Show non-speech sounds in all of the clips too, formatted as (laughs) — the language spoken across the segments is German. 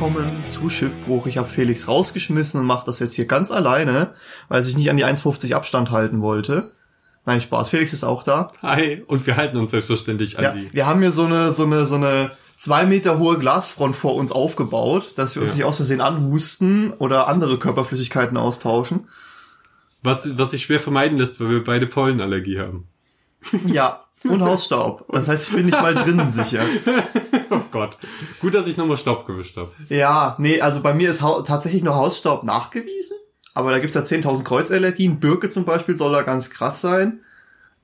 willkommen zu Schiffbruch. Ich habe Felix rausgeschmissen und mache das jetzt hier ganz alleine, weil sich nicht an die 1,50 Abstand halten wollte. Nein, Spaß. Felix ist auch da. Hi, und wir halten uns selbstverständlich an Ja, die. wir haben hier so eine, so eine, so eine zwei Meter hohe Glasfront vor uns aufgebaut, dass wir uns Ja. nicht aus Versehen anhusten oder andere Körperflüssigkeiten austauschen. Was, was sich schwer vermeiden lässt, weil wir beide Pollenallergie haben. Ja, (laughs) und Hausstaub. Das heißt, ich bin nicht mal drinnen (laughs) sicher. Oh Gott. Gut, dass ich nochmal Staub gewischt habe. Ja, nee, also bei mir ist hau tatsächlich nur Hausstaub nachgewiesen. Aber da gibt's ja 10.000 Kreuzallergien. Birke zum Beispiel soll da ganz krass sein.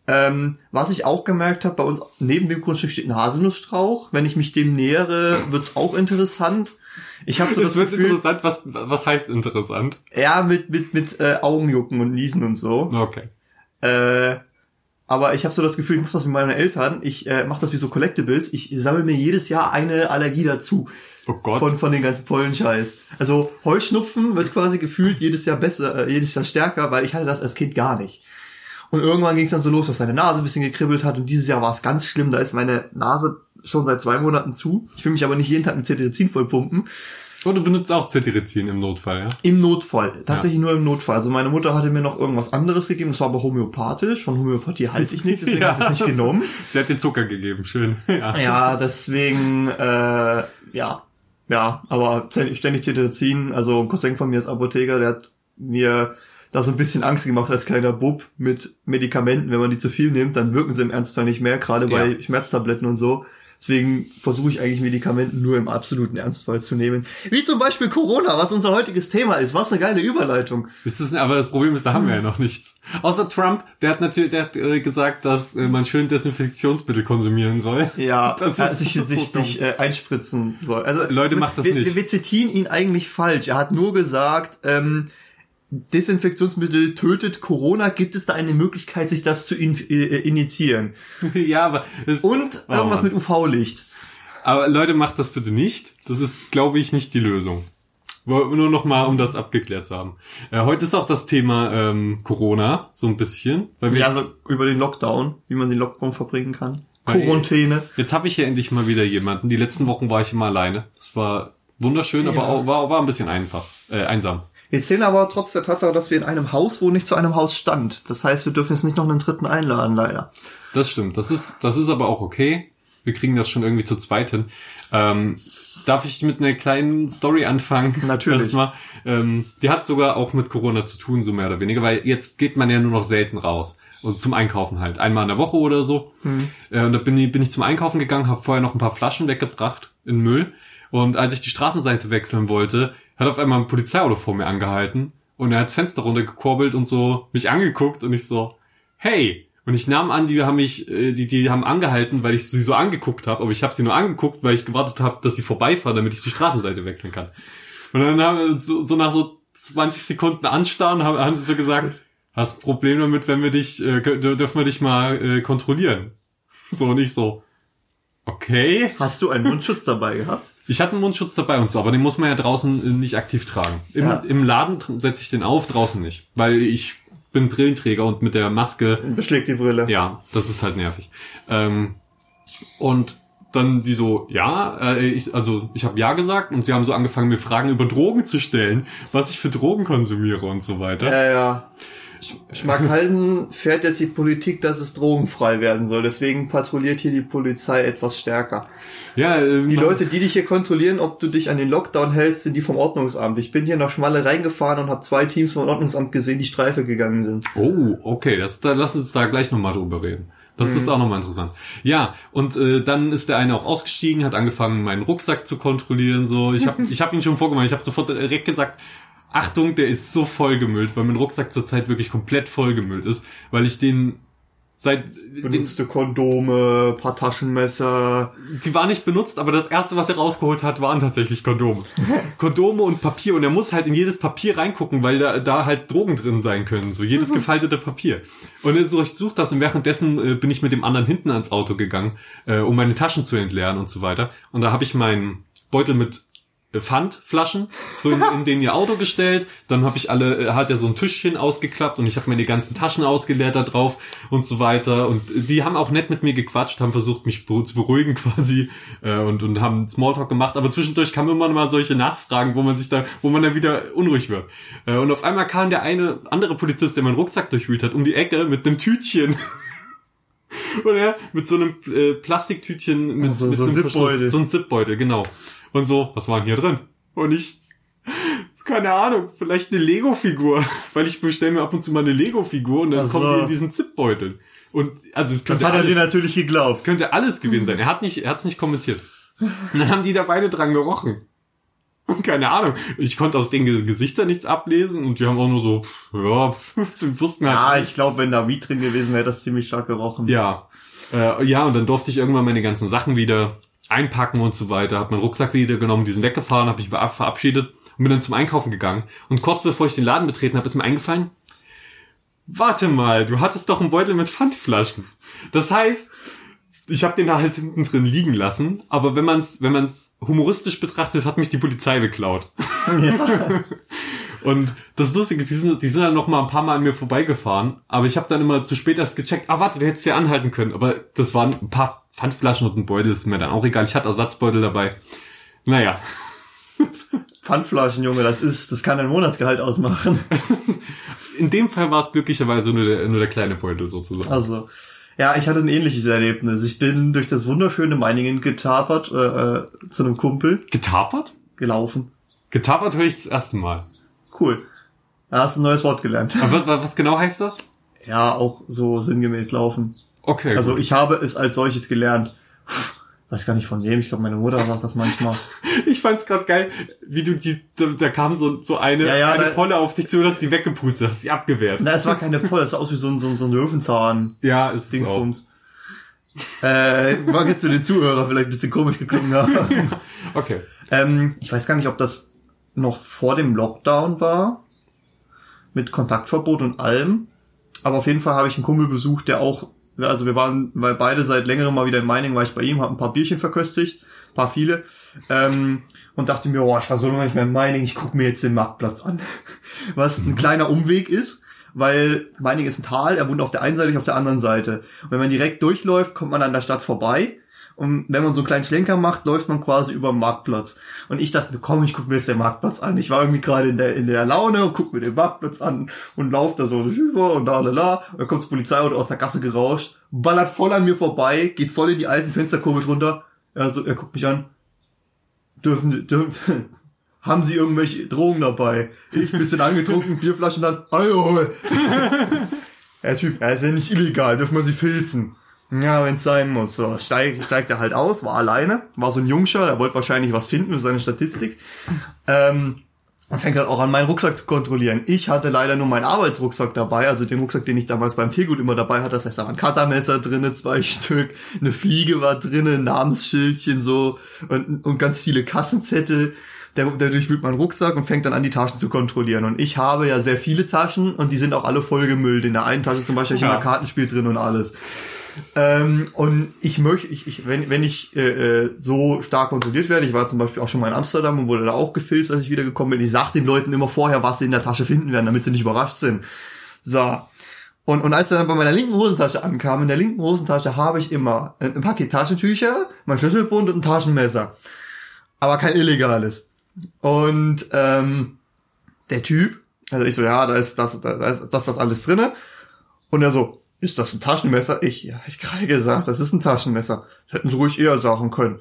Ähm, was ich auch gemerkt habe, bei uns neben dem Grundstück steht ein Haselnussstrauch. Wenn ich mich dem nähere, wird's auch interessant. Ich habe so das, Das wird Gefühl, interessant. Was, was heißt interessant? ja, mit mit mit äh, Augenjucken und Niesen und so. Okay. Äh, aber ich habe so das Gefühl, ich mache das mit meinen Eltern. Ich äh, mache das wie so Collectibles. Ich sammle mir jedes Jahr eine Allergie dazu. Oh Gott. Von, von den ganzen Pollenscheiß. Also Heuschnupfen wird quasi gefühlt jedes Jahr besser, äh, jedes Jahr stärker, weil ich hatte das als Kind gar nicht. Und irgendwann ging es dann so los, dass seine Nase ein bisschen gekribbelt hat und dieses Jahr war es ganz schlimm. Da ist meine Nase schon seit zwei Monaten zu. Ich will mich aber nicht jeden Tag mit Cetirizin vollpumpen. Oh, du benutzt auch Cetirizin im Notfall, ja? Im Notfall. Tatsächlich nur im Notfall. Also meine Mutter hatte mir noch irgendwas anderes gegeben. Das war aber homöopathisch. Von Homöopathie halte ich nichts, deswegen Ja, habe ich das nicht (laughs) genommen. Sie hat dir Zucker gegeben, schön. (laughs) Ja. Ja, deswegen, äh, ja. Ja, aber ständig Cetirizin. Also ein Cousin von mir ist Apotheker, der hat mir da so ein bisschen Angst gemacht als kleiner Bub mit Medikamenten. Wenn man die zu viel nimmt, dann wirken sie im Ernstfall nicht mehr, gerade bei Ja. Schmerztabletten und so. Deswegen versuche ich eigentlich Medikamenten nur im absoluten Ernstfall zu nehmen. Wie zum Beispiel Corona, was unser heutiges Thema ist. Was eine geile Überleitung. Das ist, aber das Problem ist, da haben wir ja noch nichts. Außer Trump, der hat natürlich, der hat äh, gesagt, dass äh, man schön Desinfektionsmittel konsumieren soll. Ja, (laughs) Das das ist sich, so sich, sich äh, einspritzen soll. Also Leute, macht das wir, nicht. Wir, wir zitieren ihn eigentlich falsch. Er hat nur gesagt, ähm, Desinfektionsmittel tötet Corona. Gibt es da eine Möglichkeit, sich das zu in, äh, initiieren? (laughs) ja, aber es, Und Oh, irgendwas Mann. mit UV-Licht. Aber Leute, macht das bitte nicht. Das ist, glaube ich, nicht die Lösung. Nur noch mal, um das abgeklärt zu haben. Äh, heute ist auch das Thema ähm, Corona, so ein bisschen. Weil wir Ja, also über den Lockdown, wie man den Lockdown verbringen kann. Quarantäne. jetzt habe ich ja endlich mal wieder jemanden. Die letzten Wochen war ich immer alleine. Das war wunderschön, aber Ja. auch, war, war ein bisschen einfach, äh, einsam. Wir zählen aber trotz der Tatsache, dass wir in einem Haus wohnen, nicht zu einem Haus stand. Das heißt, wir dürfen jetzt nicht noch einen dritten einladen, leider. Das stimmt. Das ist, das ist aber auch okay. Wir kriegen das schon irgendwie zu zweit hin. Ähm, darf ich mit einer kleinen Story anfangen? Natürlich. Erstmal. Ähm, die hat sogar auch mit Corona zu tun, so mehr oder weniger, weil jetzt geht man ja nur noch selten raus. Und zum Einkaufen halt. Einmal in der Woche oder so. Äh, und da bin ich, bin ich zum Einkaufen gegangen, habe vorher noch ein paar Flaschen weggebracht in Müll. Und als ich die Straßenseite wechseln wollte, hat auf einmal ein Polizeiauto vor mir angehalten. Und er hat Fenster runtergekurbelt und so mich angeguckt und ich so, hey. Und ich nahm an, die haben mich, äh, die, die haben angehalten, weil ich sie so angeguckt habe, aber ich habe sie nur angeguckt, weil ich gewartet habe, dass sie vorbeifahren, damit ich die Straßenseite wechseln kann. Und dann haben so, so nach so 20 Sekunden anstarren, haben, haben sie so gesagt, hast Problem damit, wenn wir dich, äh, dür- dürfen wir dich mal äh, kontrollieren. So und ich so, okay. Hast du einen Mundschutz dabei gehabt? Ich hatte einen Mundschutz dabei und so, aber den muss man ja draußen äh, nicht aktiv tragen. Im, Ja. im Laden setze ich den auf, draußen nicht. Weil ich bin Brillenträger und mit der Maske, Beschlägt die Brille. ja, das ist halt nervig. Ähm, und dann sie so, ja, äh, ich, also ich habe ja gesagt und sie haben so angefangen, mir Fragen über Drogen zu stellen, was ich für Drogen konsumiere und so weiter. Ja, ja. Sch- Schmackhalden fährt jetzt die Politik, dass es drogenfrei werden soll. Deswegen patrouilliert hier die Polizei etwas stärker. ja, äh, Die Leute, die dich hier kontrollieren, ob du dich an den Lockdown hältst, sind die vom Ordnungsamt. Ich bin hier nach Schmalle reingefahren und habe zwei Teams vom Ordnungsamt gesehen, die Streife gegangen sind. Oh, okay, das, da, lass uns da gleich nochmal drüber reden. Das Mhm. ist auch nochmal interessant. Ja, und äh, dann ist der eine auch ausgestiegen, hat angefangen, meinen Rucksack zu kontrollieren. So, ich habe (laughs) ich hab ihn schon vorgemacht. Ich habe sofort direkt gesagt, Achtung, der ist so vollgemüllt, weil mein Rucksack zurzeit wirklich komplett vollgemüllt ist, weil ich den seit den, Benutzte Kondome, paar Taschenmesser. die war nicht benutzt, aber das erste, was er rausgeholt hat, waren tatsächlich Kondome. (laughs) Kondome und Papier und er muss halt in jedes Papier reingucken, weil da, da halt Drogen drin sein können, so jedes gefaltete Papier. Und er durchsucht das und währenddessen äh, bin ich mit dem anderen hinten ans Auto gegangen, äh, um meine Taschen zu entleeren und so weiter. Und da habe ich meinen Beutel mit Pfandflaschen so in, in den ihr Auto gestellt. Dann habe ich alle, äh, hat er so ein Tischchen ausgeklappt und ich habe meine ganzen Taschen ausgeleert da drauf und so weiter. Und die haben auch nett mit mir gequatscht, haben versucht, mich zu beruhigen (laughs) quasi äh, und, und haben Smalltalk gemacht. Aber zwischendurch kamen immer mal solche Nachfragen, wo man sich da, wo man dann wieder unruhig wird. Äh, und auf einmal kam der eine andere Polizist, der meinen Rucksack durchwühlt hat, um die Ecke mit einem Tütchen. (laughs) (laughs) Und er mit so einem äh, Plastiktütchen mit, Also mit so einem Zipbeutel. So ein Zipbeutel, genau. Und so, was war denn hier drin? Und ich, keine Ahnung, vielleicht eine Lego-Figur, (laughs) weil ich bestelle mir ab und zu mal eine Lego-Figur und dann Ach so. kommt die in diesen Zipbeutel. Und also es Das könnte hat er dir alles, natürlich geglaubt. es könnte alles gewesen sein. Er hat nicht, er hat's nicht kommentiert. (laughs) Und dann haben die da beide dran gerochen. Und (laughs) keine Ahnung. Ich konnte aus den Ge- Gesichtern nichts ablesen und die haben auch nur so, ja, (laughs) sie wussten halt. Ja, ich glaube, wenn da Weed drin gewesen wäre, das ziemlich stark gerochen. Ja. Äh, ja, und dann durfte ich irgendwann meine ganzen Sachen wieder einpacken und so weiter. Hab meinen Rucksack wieder genommen, diesen weggefahren, habe mich ver- verabschiedet und bin dann zum Einkaufen gegangen. Und kurz bevor ich den Laden betreten habe, ist mir eingefallen, warte mal, du hattest doch einen Beutel mit Pfandflaschen. Das heißt, ich habe den da halt hinten drin liegen lassen, aber wenn man es wenn man's humoristisch betrachtet, hat mich die Polizei beklaut. Und das Lustige ist, die sind, die sind dann noch mal ein paar Mal an mir vorbeigefahren, aber ich habe dann immer zu spät erst gecheckt, ah warte, der hättest ja anhalten können. Aber das waren ein paar Pfandflaschen und ein Beutel, ist mir dann auch egal. Ich hatte Ersatzbeutel dabei. Naja, Pfandflaschen, Junge, das ist, das kann ein Monatsgehalt ausmachen. (laughs) in dem Fall war es glücklicherweise nur der, nur der kleine Beutel sozusagen. Also, ja, ich hatte ein ähnliches Erlebnis. Ich bin durch das wunderschöne Meiningen getapert, äh, äh, zu einem Kumpel Getapert? gelaufen. Getapert höre ich das erste Mal. Cool. Da hast du ein neues Wort gelernt. Aber was, was genau heißt das? Ja, auch so sinngemäß laufen. Okay. Also gut. ich habe es als solches gelernt. Weiß gar nicht von wem. Ich glaube, meine Mutter sagt das manchmal. (laughs) Ich fand's grad geil, wie du die, da, da kam so, so eine, Ja, ja, eine da- Polle auf dich zu, dass die weggepustet hast, die abgewehrt. Na, es war keine Polle, es sah aus wie so ein, so ein, so ein Löwenzahn. Ja, ist es auch. Dingsbums. Äh, mag jetzt für den Zuhörer vielleicht ein bisschen komisch geklungen haben. (laughs) Okay. ähm, ich weiß gar nicht, ob das noch vor dem Lockdown war. Mit Kontaktverbot und allem. Aber auf jeden Fall habe ich einen Kumpel besucht, der auch, also wir waren, weil beide seit längerem mal wieder in Meiningen, war ich bei ihm, habe ein paar Bierchen verköstigt, ein paar viele. Ähm, und dachte mir, oh, ich war so lange nicht mehr in Meiningen, ich gucke mir jetzt den Marktplatz an. (laughs) Was ein kleiner Umweg ist, weil Meiningen ist ein Tal, er wohnt auf der einen Seite, ich auf der anderen Seite. Und wenn man direkt durchläuft, kommt man an der Stadt vorbei. Und wenn man so einen kleinen Schlenker macht, läuft man quasi über den Marktplatz. Und ich dachte komm, ich guck mir jetzt den Marktplatz an. Ich war irgendwie gerade in der, in der Laune und guck mir den Marktplatz an und lauf da so rüber und da, la, la. Und dann kommt das Polizeiauto aus der Gasse gerauscht, ballert voll an mir vorbei, geht voll in die Eisenfensterkurbel drunter. Also, er guckt mich an. Dürfen, Sie- dürfen, (laughs) haben Sie irgendwelche Drogen dabei? Ich bisschen angetrunken, Bierflaschen dann, Hallo. Der (laughs) Typ, er ist ja nicht illegal, dürfen wir sie filzen. Ja, wenn's sein muss. So, steigt, steigt er halt aus, war alleine, war so ein Jungscher, der wollte wahrscheinlich was finden für seine Statistik. Ähm, und fängt halt auch an, meinen Rucksack zu kontrollieren. Ich hatte leider nur meinen Arbeitsrucksack dabei, also den Rucksack, den ich damals beim Tiergut immer dabei hatte. Das heißt, da war ein Cuttermesser drinne, zwei (laughs) Stück, eine Fliege war drinne, ein Namensschildchen so und, und ganz viele Kassenzettel. Der, der durchwühlt meinen Rucksack und fängt dann an, die Taschen zu kontrollieren. Und ich habe ja sehr viele Taschen und die sind auch alle vollgemüllt. In der einen Tasche zum Beispiel habe ich Ja. immer Kartenspiel drin und alles. Ähm, und ich möchte, ich, ich, wenn, wenn ich äh, äh, so stark kontrolliert werde, ich war zum Beispiel auch schon mal in Amsterdam und wurde da auch gefilzt, als ich wiedergekommen bin. Ich sag den Leuten immer vorher, was sie in der Tasche finden werden, damit sie nicht überrascht sind. So. Und, und als er dann bei meiner linken Hosentasche ankam, in der linken Hosentasche habe ich immer ein, ein Paket Taschentücher, mein Schlüsselbund und ein Taschenmesser. Aber kein illegales. Und ähm, der Typ, also ich so, ja, da ist das, da ist das, das alles drinne. Und er so, ist das ein Taschenmesser? Ich, ja, ich gerade gesagt, das ist ein Taschenmesser. Das hätten sie ruhig eher sagen können.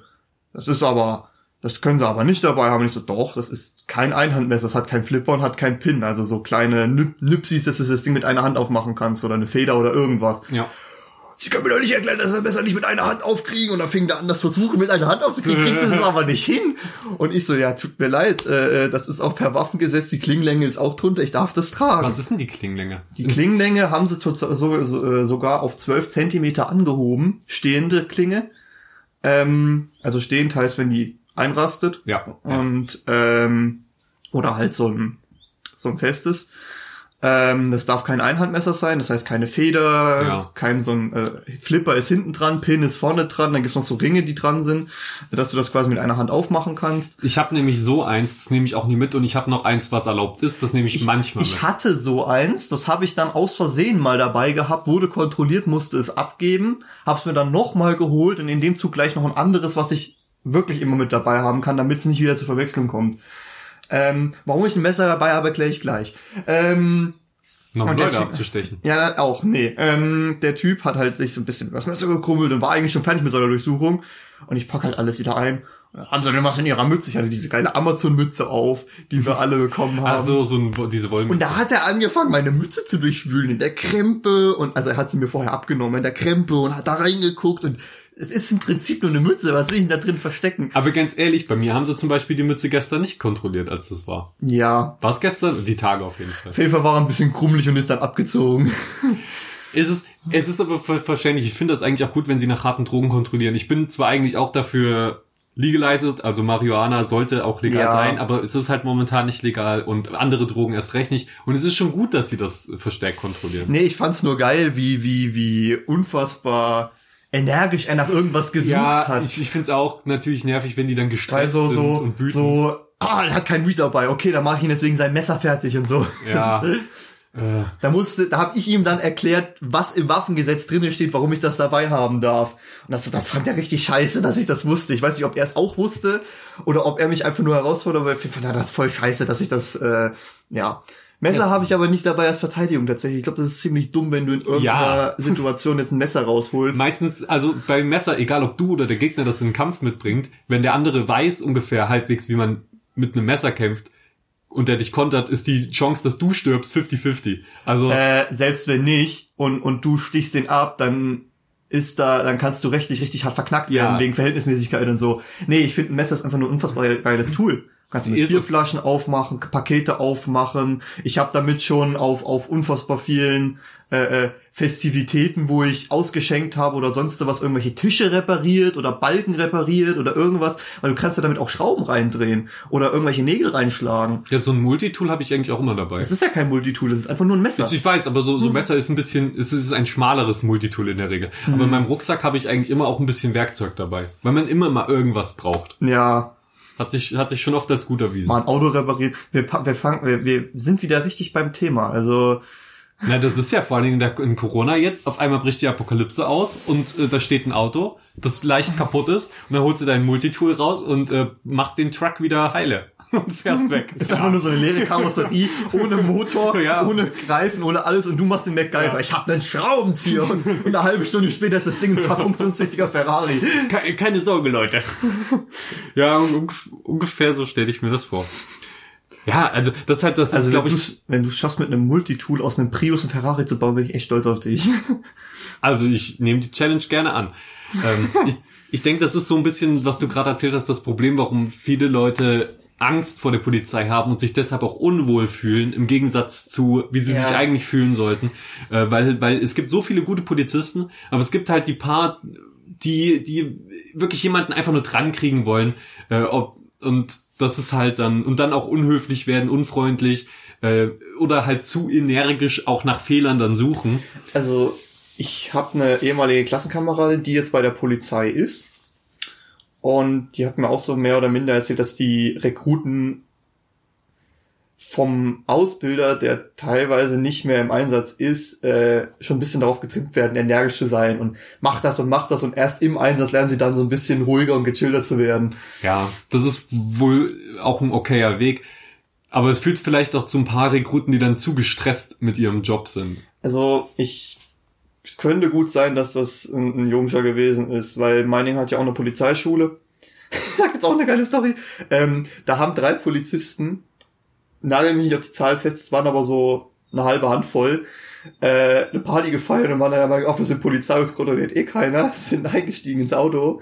Das ist aber, das können sie aber nicht dabei haben. Ich so, doch, das ist kein Einhandmesser, das hat keinen Flipper und hat keinen Pin. Also so kleine Nüp Nüpsis, dass du das Ding mit einer Hand aufmachen kannst oder eine Feder oder irgendwas. Ja. Sie können mir doch nicht erklären, dass sie das Messer nicht mit einer Hand aufkriegen. Und dann fing der an, das versuchen mit einer Hand aufzukriegen, kriegt es (laughs) aber nicht hin. Und ich so, ja, tut mir leid, äh, das ist auch per Waffengesetz, die Klingenlänge ist auch drunter, ich darf das tragen. Was ist denn die Klinglänge? Die Klingenlänge haben sie äh, sogar auf 12 Zentimeter angehoben, stehende Klinge. Ähm, also stehend heißt, wenn die einrastet. Ja. ja. Und ähm, oder halt so ein so ein festes. Ähm, das darf kein Einhandmesser sein, das heißt keine Feder, Ja. kein so ein äh, Flipper ist hinten dran, Pin ist vorne dran, dann gibt's noch so Ringe, die dran sind, dass du das quasi mit einer Hand aufmachen kannst. Ich habe nämlich so eins, das nehme ich auch nie mit und ich habe noch eins, was erlaubt ist, das nehme ich, manchmal Ich mit. hatte so eins, das habe ich dann aus Versehen mal dabei gehabt, wurde kontrolliert, musste es abgeben, hab's mir dann nochmal geholt und in dem Zug gleich noch ein anderes, was ich wirklich immer mit dabei haben kann, damit es nicht wieder zur Verwechslung kommt. Ähm, warum ich ein Messer dabei habe, erkläre ich gleich. Ähm, noch und Leute abzustechen. ja, auch, nee. Ähm, der Typ hat halt sich so ein bisschen über das Messer gekrummelt und war eigentlich schon fertig mit seiner Durchsuchung. Und ich pack halt alles wieder ein. Haben sie denn was in ihrer Mütze? Ich hatte diese geile Amazon-Mütze auf, die wir alle bekommen haben. Also so ein, diese Wollmütze. Und da hat er angefangen, meine Mütze zu durchwühlen in der Krempe und also er hat sie mir vorher abgenommen in der Krempe und hat da reingeguckt und es ist im Prinzip nur eine Mütze, was will ich denn da drin verstecken? Aber ganz ehrlich, bei mir haben sie zum Beispiel die Mütze gestern nicht kontrolliert, als das war. Ja, War es gestern? Die Tage auf jeden Fall. auf jeden Fall war er ein bisschen krummelig und ist dann abgezogen. Es ist, es ist aber ver verständlich. Ich finde das eigentlich auch gut, wenn sie nach harten Drogen kontrollieren. Ich bin zwar eigentlich auch dafür legalized, also Marihuana sollte auch legal Ja. sein, aber es ist halt momentan nicht legal und andere Drogen erst recht nicht. Und es ist schon gut, dass sie das verstärkt kontrollieren. Nee, ich fand's nur geil, wie, wie, wie unfassbar energisch er nach irgendwas gesucht ja, hat. ich, ich finde es auch natürlich nervig, wenn die dann gestresst so, sind und wütend. so, ah, er hat kein Weed dabei, okay, dann mache ich ihn jetzt wegen seinem Messer fertig und so. Ja. Das, Äh, da musste, da habe ich ihm dann erklärt, was im Waffengesetz drinne steht, warum ich das dabei haben darf. Und das, das fand er richtig scheiße, dass ich das wusste. Ich weiß nicht, ob er es auch wusste oder ob er mich einfach nur herausfordert, aber ich fand er das voll scheiße, dass ich das, äh, ja. Messer habe ich aber nicht dabei als Verteidigung tatsächlich. Ich glaube, das ist ziemlich dumm, wenn du in irgendeiner Ja. (laughs) Situation jetzt ein Messer rausholst. Meistens, also beim Messer, egal ob du oder der Gegner das in den Kampf mitbringt, wenn der andere weiß ungefähr halbwegs, wie man mit einem Messer kämpft und der dich kontert, ist die Chance, dass du stirbst 50-50. Also äh, selbst wenn nicht und, und du stichst den ab, dann ist da, dann kannst du rechtlich richtig hart verknackt Ja. werden wegen Verhältnismäßigkeit und so. Nee, ich finde ein Messer ist einfach nur ein unfassbar geiles Tool. Kannst damit Ist es. Bierflaschen aufmachen, Pakete aufmachen. Ich habe damit schon auf, auf unfassbar vielen äh, äh, Festivitäten, wo ich ausgeschenkt habe oder sonst was, irgendwelche Tische repariert oder Balken repariert oder irgendwas, weil du kannst ja damit auch Schrauben reindrehen oder irgendwelche Nägel reinschlagen. ja, so ein Multitool habe ich eigentlich auch immer dabei. Es ist ja kein Multitool, es ist einfach nur ein Messer. Ich weiß, aber so, so Hm. Messer ist ein bisschen, es ist ein schmaleres Multitool in der Regel. Mhm. Aber in meinem Rucksack habe ich eigentlich immer auch ein bisschen Werkzeug dabei, weil man immer mal irgendwas braucht. Ja, Hat sich, hat sich schon oft als gut erwiesen. mal ein Auto repariert. Wir, wir, fangen, wir, wir sind wieder richtig beim Thema. Also Na, das ist ja vor allen Dingen in, der, in Corona jetzt. Auf einmal bricht die Apokalypse aus und äh, da steht ein Auto, das leicht kaputt ist. Und dann holst du dein Multitool raus und äh, machst den Truck wieder heile und fährst weg. ist einfach nur so eine leere Karosserie ohne Motor, Ja. ohne Greifen, ohne alles und du machst den MacGyver. Ich habe einen Schraubenzieher und, eine halbe Stunde später ist das Ding ein funktionstüchtiger Ferrari. Keine, keine Sorge, Leute. ja, un ungefähr so stelle ich mir das vor. Ja, also das ist halt, das Also ist, glaube wenn, ich, du, wenn du schaffst mit einem Multitool aus einem Prius einen Ferrari zu bauen, bin ich echt stolz auf dich. Also ich nehme die Challenge gerne an. Ähm, (laughs) ich ich denke, das ist so ein bisschen, was du gerade erzählt hast, das Problem, warum viele Leute Angst vor der Polizei haben und sich deshalb auch unwohl fühlen, im Gegensatz zu, wie sie Ja. sich eigentlich fühlen sollten. Äh, weil, weil es gibt so viele gute Polizisten, aber es gibt halt die paar, die, die wirklich jemanden einfach nur dran kriegen wollen. Äh, ob, und das ist halt dann, und dann auch unhöflich werden, unfreundlich äh, oder halt zu energisch auch nach Fehlern dann suchen. Also ich habe eine ehemalige Klassenkameradin, die jetzt bei der Polizei ist. Und die hat mir auch so mehr oder minder erzählt, dass die Rekruten vom Ausbilder, der teilweise nicht mehr im Einsatz ist, äh, schon ein bisschen darauf getrimmt werden, energisch zu sein und mach das und mach das und erst im Einsatz lernen sie dann so ein bisschen ruhiger und gechillter zu werden. Ja, das ist wohl auch ein okayer Weg. Aber es führt vielleicht auch zu ein paar Rekruten, die dann zu gestresst mit ihrem Job sind. Also ich, es könnte gut sein, dass das ein, ein Jungscher gewesen ist, weil Meining hat ja auch eine Polizeischule. (laughs) da gibt's auch eine geile Story. Ähm, da haben drei Polizisten, nagel mich nicht auf die Zahl fest, es waren aber so eine halbe Handvoll, äh, eine Party gefeiert und waren dann einmal auf, wir sind Polizei, uns kontrolliert eh keiner, (laughs) sind eingestiegen ins Auto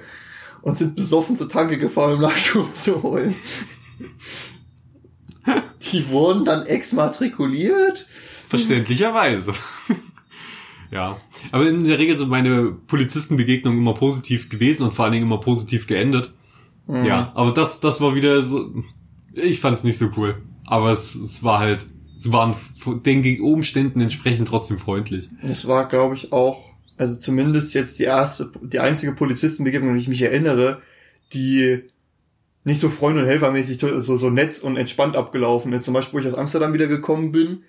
und sind besoffen zur Tanke gefahren, um Nachschub (laughs) zu holen. Die wurden dann exmatrikuliert. Verständlicherweise. Ja. Aber in der Regel sind meine Polizistenbegegnungen immer positiv gewesen und vor allen Dingen immer positiv geendet. Ja, aber das, das war wieder so, ich fand's nicht so cool. Aber es, es war halt es waren den Umständen entsprechend trotzdem freundlich. Es war, glaube ich, auch, also zumindest jetzt die erste, die einzige Polizistenbegegnung, an die ich mich erinnere, die nicht so freund- und helfermäßig so, so nett und entspannt abgelaufen ist. Zum Beispiel, wo ich aus Amsterdam wieder gekommen bin,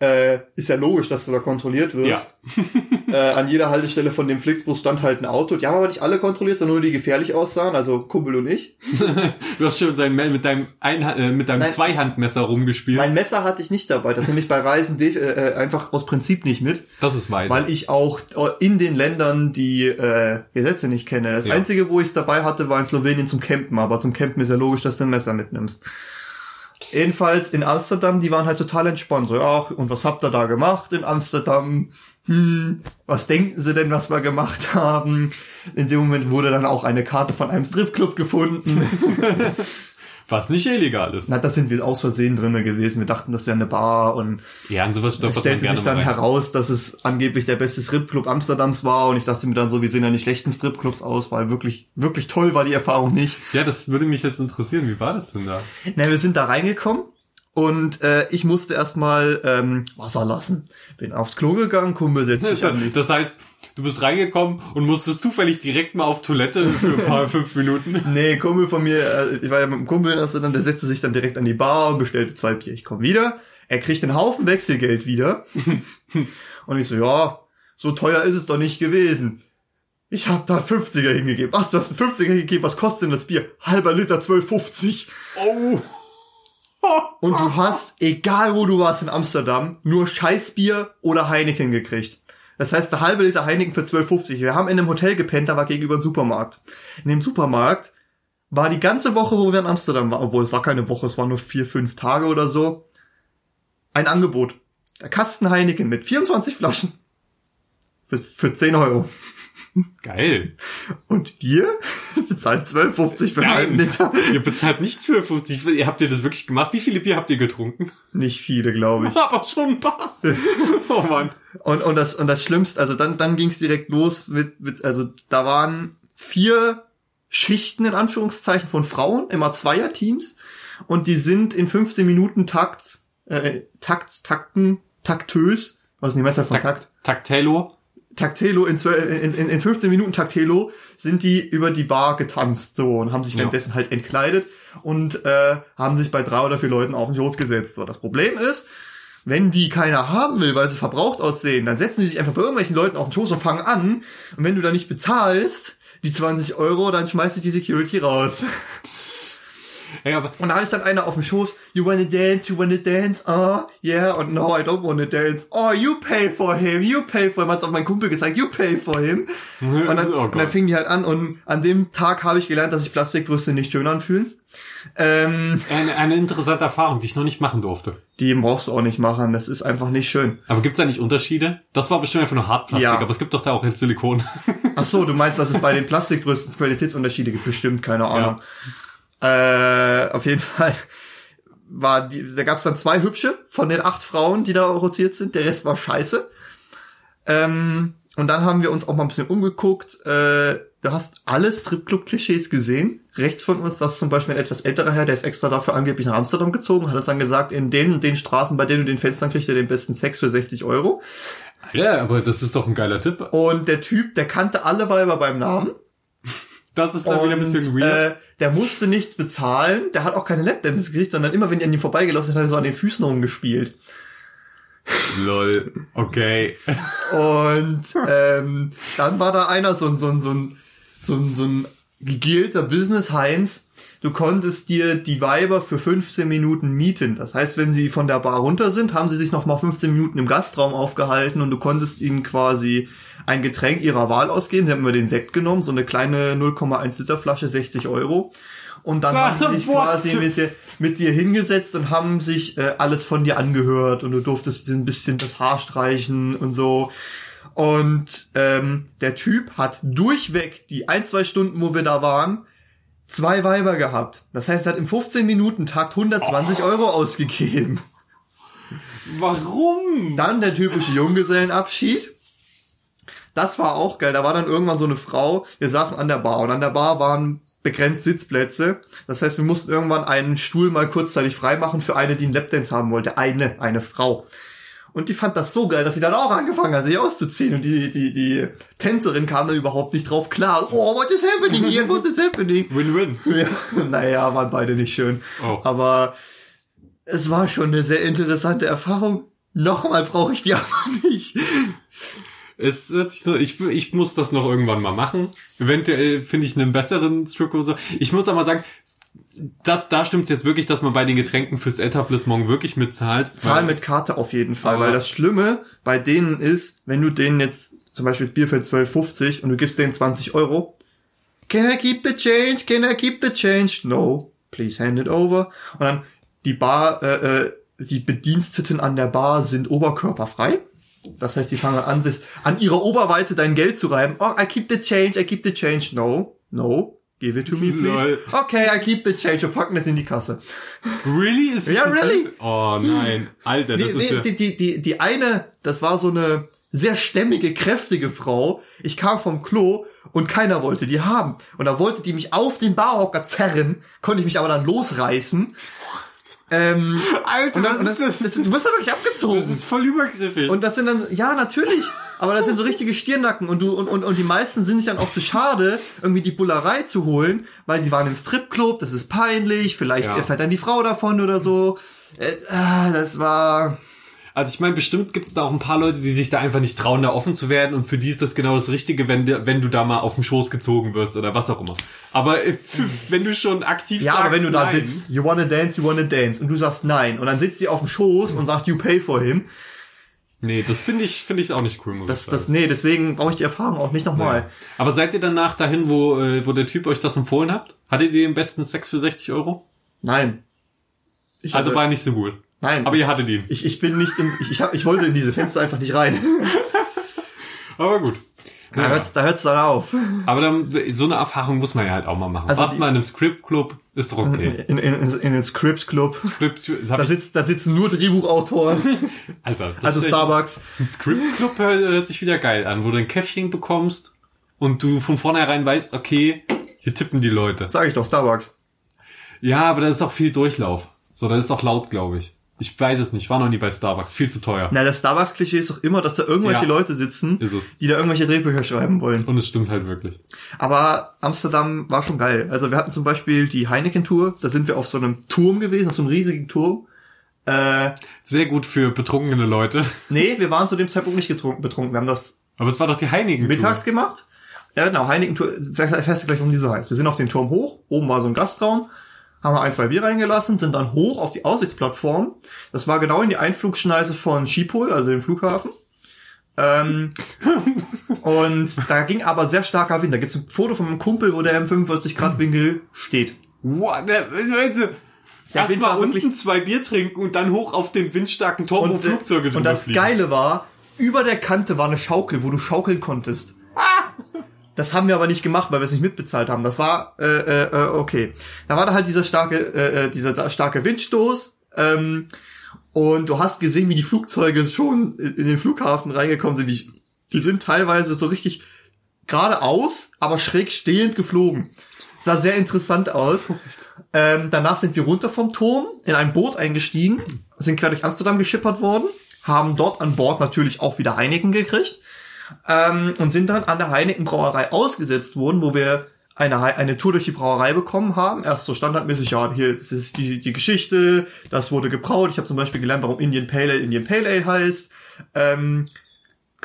äh, ist ja logisch, dass du da kontrolliert wirst. Ja. (laughs) äh, an jeder Haltestelle von dem Flixbus stand halt ein Auto. Die haben aber nicht alle kontrolliert, sondern nur die gefährlich aussahen, also Kumpel und ich. (laughs) du hast schon dein, mit deinem, ein, äh, mit deinem Nein, Zweihandmesser rumgespielt. Mein Messer hatte ich nicht dabei. Das nehme ich bei Reisen äh, äh, einfach aus Prinzip nicht mit. Das ist weise. Weil ich auch in den Ländern die äh, Gesetze nicht kenne. Das ja. Einzige, wo ich es dabei hatte, war in Slowenien zum Campen. Aber zum Campen ist ja logisch, dass du ein Messer mitnimmst. Jedenfalls in Amsterdam, die waren halt total entspannt. So, ach, und was habt ihr da gemacht in Amsterdam? Hm, was denken sie denn, was wir gemacht (laughs) haben? In dem Moment wurde dann auch eine Karte von einem Stripclub gefunden. (laughs) Was nicht illegal ist. Na, das sind wir aus Versehen drinnen gewesen. Wir dachten, das wäre eine Bar und ja, und sowas es stellte sich dann heraus, dass es angeblich der beste Stripclub Amsterdams war und ich dachte mir dann so, wir sehen ja nicht schlechten Stripclubs aus, weil wirklich, wirklich toll war die Erfahrung nicht. Ja, das würde mich jetzt interessieren. Wie war das denn da? Na, wir sind da reingekommen und äh, ich musste erstmal ähm, Wasser lassen. Bin aufs Klo gegangen, Kumpel setzt sich an. Das heißt, Du bist reingekommen und musstest zufällig direkt mal auf Toilette für ein paar (laughs) fünf Minuten. Nee, Kumpel von mir, äh, ich war ja mit einem Kumpel, also dann, der setzte sich dann direkt an die Bar und bestellte zwei Bier. Ich komme wieder, er kriegt den Haufen Wechselgeld wieder. (laughs) und ich so, ja, so teuer ist es doch nicht gewesen. Ich hab da 50er hingegeben. Was, du hast einen 50er gegeben? Was kostet denn das Bier? Halber Liter 12,50. Oh. Und du hast, egal wo du warst in Amsterdam, nur Scheißbier oder Heineken gekriegt. Das heißt, der halbe Liter Heineken für 12,50. Wir haben in einem Hotel gepennt, da war gegenüber ein Supermarkt. In dem Supermarkt war die ganze Woche, wo wir in Amsterdam waren, obwohl es war keine Woche, es waren nur vier, fünf Tage oder so, ein Angebot. Der Kasten Heineken mit 24 Flaschen für, für 10 Euro. Geil. Und ihr (laughs) bezahlt 12,50 für einen halben Liter. Ihr bezahlt nicht 12,50. Ihr habt ihr das wirklich gemacht? Wie viele Bier habt ihr getrunken? Nicht viele, glaube ich. (laughs) Aber schon ein paar. (laughs) oh Mann. Und, und das, und das Schlimmste, also dann, dann ging es direkt los mit, mit, also da waren vier Schichten in Anführungszeichen von Frauen, immer Zweierteams. Und die sind in 15 Minuten Takts, äh, Takts, Takten, taktös. Was ist die Messer von Takt? Taktelo. Taktelo, in, in, in, in 15 Minuten Taktelo sind die über die Bar getanzt so und haben sich währenddessen ja. halt entkleidet und äh, haben sich bei drei oder vier Leuten auf den Schoß gesetzt. So, das Problem ist, wenn die keiner haben will, weil sie verbraucht aussehen, dann setzen die sich einfach bei irgendwelchen Leuten auf den Schoß und fangen an. Und wenn du da nicht bezahlst, die 20 Euro, dann schmeißt dich die Security raus. Ja, aber und dann einer auf dem Schoß, you wanna dance, you wanna dance, ah, uh, yeah, und no, I don't wanna dance. Oh, you pay for him, you pay for him, hat's auf meinen Kumpel gesagt, you pay for him. (laughs) Und dann, oh und dann fing die halt an und an dem Tag habe ich gelernt, dass sich Plastikbrüste nicht schön anfühlen. Ähm, eine, eine interessante Erfahrung, die ich noch nicht machen durfte. Die brauchst du auch nicht machen, das ist einfach nicht schön. Aber gibt's da nicht Unterschiede? Das war bestimmt einfach nur Hartplastik, ja. aber es gibt doch da auch Silikon. Ach so, du meinst, dass es bei (laughs) den Plastikbrüsten Qualitätsunterschiede gibt? Bestimmt, keine Ahnung. Ja. Äh, auf jeden (laughs) Fall war die, da gab es dann zwei hübsche von den acht Frauen, die da rotiert sind. Der Rest war scheiße. Ähm, und dann haben wir uns auch mal ein bisschen umgeguckt. Äh, du hast alle Stripclub-Klischees gesehen. Rechts von uns, das ist zum Beispiel ein etwas älterer Herr, der ist extra dafür angeblich nach Amsterdam gezogen, hat es dann gesagt, in den den Straßen, bei denen du den Fenstern kriegst, du den besten Sex für 60 Euro. Ja, aber das ist doch ein geiler Tipp. Und der Typ, der kannte alle Weiber beim Namen. Das ist dann und, wieder ein bisschen weird. Äh, der musste nichts bezahlen, der hat auch keine Lapdances gekriegt, sondern immer, wenn die an ihm vorbeigelaufen sind, hat er so an den Füßen rumgespielt. Lol, okay. Und ähm, dann war da einer, so, so, so, ein, so, ein, so ein gegelter Business-Heinz, du konntest dir die Weiber für 15 Minuten mieten. Das heißt, wenn sie von der Bar runter sind, haben sie sich noch mal 15 Minuten im Gastraum aufgehalten und du konntest ihnen quasi ein Getränk ihrer Wahl ausgeben. Sie haben immer den Sekt genommen, so eine kleine 0,1 Liter Flasche, 60 Euro. Und dann haben sie sich quasi mit dir, mit dir hingesetzt und haben sich äh, alles von dir angehört und du durftest ein bisschen das Haar streichen und so. Und ähm, der Typ hat durchweg die ein, zwei Stunden, wo wir da waren, zwei Weiber gehabt. Das heißt, er hat im 15-Minuten-Takt 120 oh. Euro ausgegeben. Warum? Dann der typische Junggesellenabschied. Das war auch geil. Da war dann irgendwann so eine Frau, wir saßen an der Bar und an der Bar waren begrenzt Sitzplätze. Das heißt, wir mussten irgendwann einen Stuhl mal kurzzeitig freimachen für eine, die einen Lapdance haben wollte. Eine, eine Frau. Und die fand das so geil, dass sie dann auch angefangen hat, sich auszuziehen. Und die, die, die Tänzerin kam dann überhaupt nicht drauf klar. Oh, what is happening here? What is happening? (laughs) Win-win. Ja, (laughs) naja, waren beide nicht schön. Oh. Aber es war schon eine sehr interessante Erfahrung. Nochmal brauche ich die aber (laughs) nicht. Es hört sich so, ich, ich muss das noch irgendwann mal machen. Eventuell finde ich einen besseren Strip oder so. Ich muss aber sagen, das, da stimmt es jetzt wirklich, dass man bei den Getränken fürs Etablissement wirklich mitzahlt. Zahlen mit Karte auf jeden Fall, weil das Schlimme bei denen ist, wenn du denen jetzt zum Beispiel das Bier für 12,50 und du gibst denen 20 Euro. Can I keep the change? Can I keep the change? No, please hand it over. Und dann die Bar, äh, äh, die Bediensteten an der Bar sind oberkörperfrei. Das heißt, die fangen an, sich an ihrer Oberweite dein Geld zu reiben. Oh, I keep the change, I keep the change. No, no, give it to me, please. Lol. Okay, I keep the change und packen das in die Kasse. Really? Ist Ja, really? Oh nein, Alter, das Nee, ist nee, ja... die, die, die, die eine, das war so eine sehr stämmige, kräftige Frau. Ich kam vom Klo und keiner wollte die haben. Und da wollte die mich auf den Barhocker zerren, konnte ich mich aber dann losreißen. Ähm, Alter, dann, was und ist das, das? das, du wirst ja wirklich abgezogen. Das ist voll übergriffig. Und das sind dann, ja, natürlich. Aber das sind so richtige Stirnacken und du, und, und, und die meisten sind sich dann auch zu schade, irgendwie die Bullerei zu holen, weil sie waren im Stripclub, das ist peinlich, vielleicht Ja. fährt dann die Frau davon oder so. Äh, ah, das war, Also ich meine, bestimmt gibt's da auch ein paar Leute, die sich da einfach nicht trauen, da offen zu werden und für die ist das genau das Richtige, wenn, du- wenn du da mal auf den Schoß gezogen wirst oder was auch immer. Aber äh, wenn du schon aktiv Ja, sagst, aber wenn du da nein, sitzt, you wanna dance, you wanna dance, und du sagst nein, und dann sitzt die auf dem Schoß und sagt, you pay for him, Nee, das finde ich, finde ich auch nicht cool, muss das, das, nee, deswegen brauche ich die Erfahrung auch nicht nochmal. Ja. Aber seid ihr danach dahin, wo, äh, wo der Typ euch das empfohlen habt? Hattet ihr den besten Sex für 60 Euro? Nein. Ich Also hatte- war nicht so gut. Nein. aber ich, ihr hattet ihn. Ich, ich bin nicht in, ich, ich, hab, ich wollte in diese Fenster einfach nicht rein. (laughs) Aber gut. Da Ja. hört's, da hört's dann auf. Aber dann, so eine Erfahrung muss man ja halt auch mal machen. Also Was die- mal in einem Script-Club ist doch okay. In, in, in den Scripts Club. Script, Da, sitzt, da sitzen nur Drehbuchautoren, (laughs) Alter, also Starbucks. Ein Script-Club hört, hört sich wieder geil an, wo du ein Käffchen bekommst und du von vornherein weißt, okay, hier tippen die Leute. Sag ich doch, Starbucks. Ja, aber da ist auch viel Durchlauf. So, da ist auch laut, glaube ich. Ich weiß es nicht, war noch nie bei Starbucks, viel zu teuer. Na, das Starbucks-Klischee ist doch immer, dass da irgendwelche Ja. Leute sitzen, Ist es. die da irgendwelche Drehbücher schreiben wollen. Und es stimmt halt wirklich. Aber Amsterdam war schon geil. Also wir hatten zum Beispiel die Heineken-Tour, da sind wir auf so einem Turm gewesen, auf so einem riesigen Turm. Äh, Sehr gut für betrunkene Leute. nee, (laughs) wir waren zu dem Zeitpunkt nicht getrunken, betrunken. Wir haben das Aber es war doch die Heinigen. mittags gemacht. Ja, genau, Heineken-Tour, fährst du gleich, warum die so heißt. Wir sind auf den Turm hoch, oben war so ein Gastraum, haben wir ein, zwei Bier reingelassen, sind dann hoch auf die Aussichtsplattform. Das war genau in die Einflugschneise von Schiphol, also dem Flughafen. Ähm, (laughs) und da ging aber sehr starker Wind. Da gibt's ein Foto von einem Kumpel, wo der im 45-Grad-Winkel steht. What? Der, Leute, war wirklich- unten zwei Bier trinken und dann hoch auf den windstarken Turm, wo Und, Flugzeuge und drüber das fliegen. Geile war, über der Kante war eine Schaukel, wo du schaukeln konntest. Das haben wir aber nicht gemacht, weil wir es nicht mitbezahlt haben. Das war äh, äh, äh, okay. Da war da halt dieser starke, äh, äh, dieser starke Windstoß. Ähm, und du hast gesehen, wie die Flugzeuge schon in den Flughafen reingekommen sind. Die, die sind teilweise so richtig geradeaus, aber schräg stehend geflogen. Sah sehr interessant aus. Ähm, danach sind wir runter vom Turm, in ein Boot eingestiegen, sind quer durch Amsterdam geschippert worden, haben dort an Bord natürlich auch wieder Heineken gekriegt ähm, und sind dann an der Heineken Brauerei ausgesetzt worden, wo wir eine, eine Tour durch die Brauerei bekommen haben. Erst so standardmäßig, ja, hier, das ist die, die Geschichte, das wurde gebraut. Ich habe zum Beispiel gelernt, warum Indian Pale Ale Indian Pale Ale heißt. Ähm,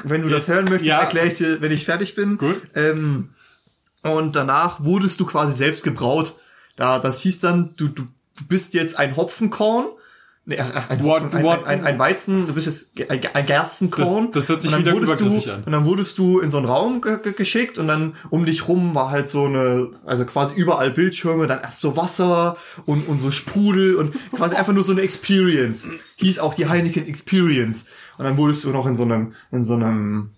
wenn du das Jetzt- hören möchtest, ja. erkläre ich dir, wenn ich fertig bin. Gut. Ähm, und danach wurdest du quasi selbst gebraut. Da, das hieß dann, du, du, du bist jetzt ein Hopfenkorn. Ein, Hopfen, ein, ein, ein Weizen, du bist jetzt ein, Gerstenkorn. Das- das hört sich wieder übergriffig du, an. Und dann wurdest du in so einen Raum ge ge geschickt und dann um dich rum war halt so eine, also quasi überall Bildschirme, dann erst so Wasser und, und so Sprudel und quasi einfach nur so eine Experience. Hieß auch die Heineken Experience. Und dann wurdest du noch in so einem, in so einem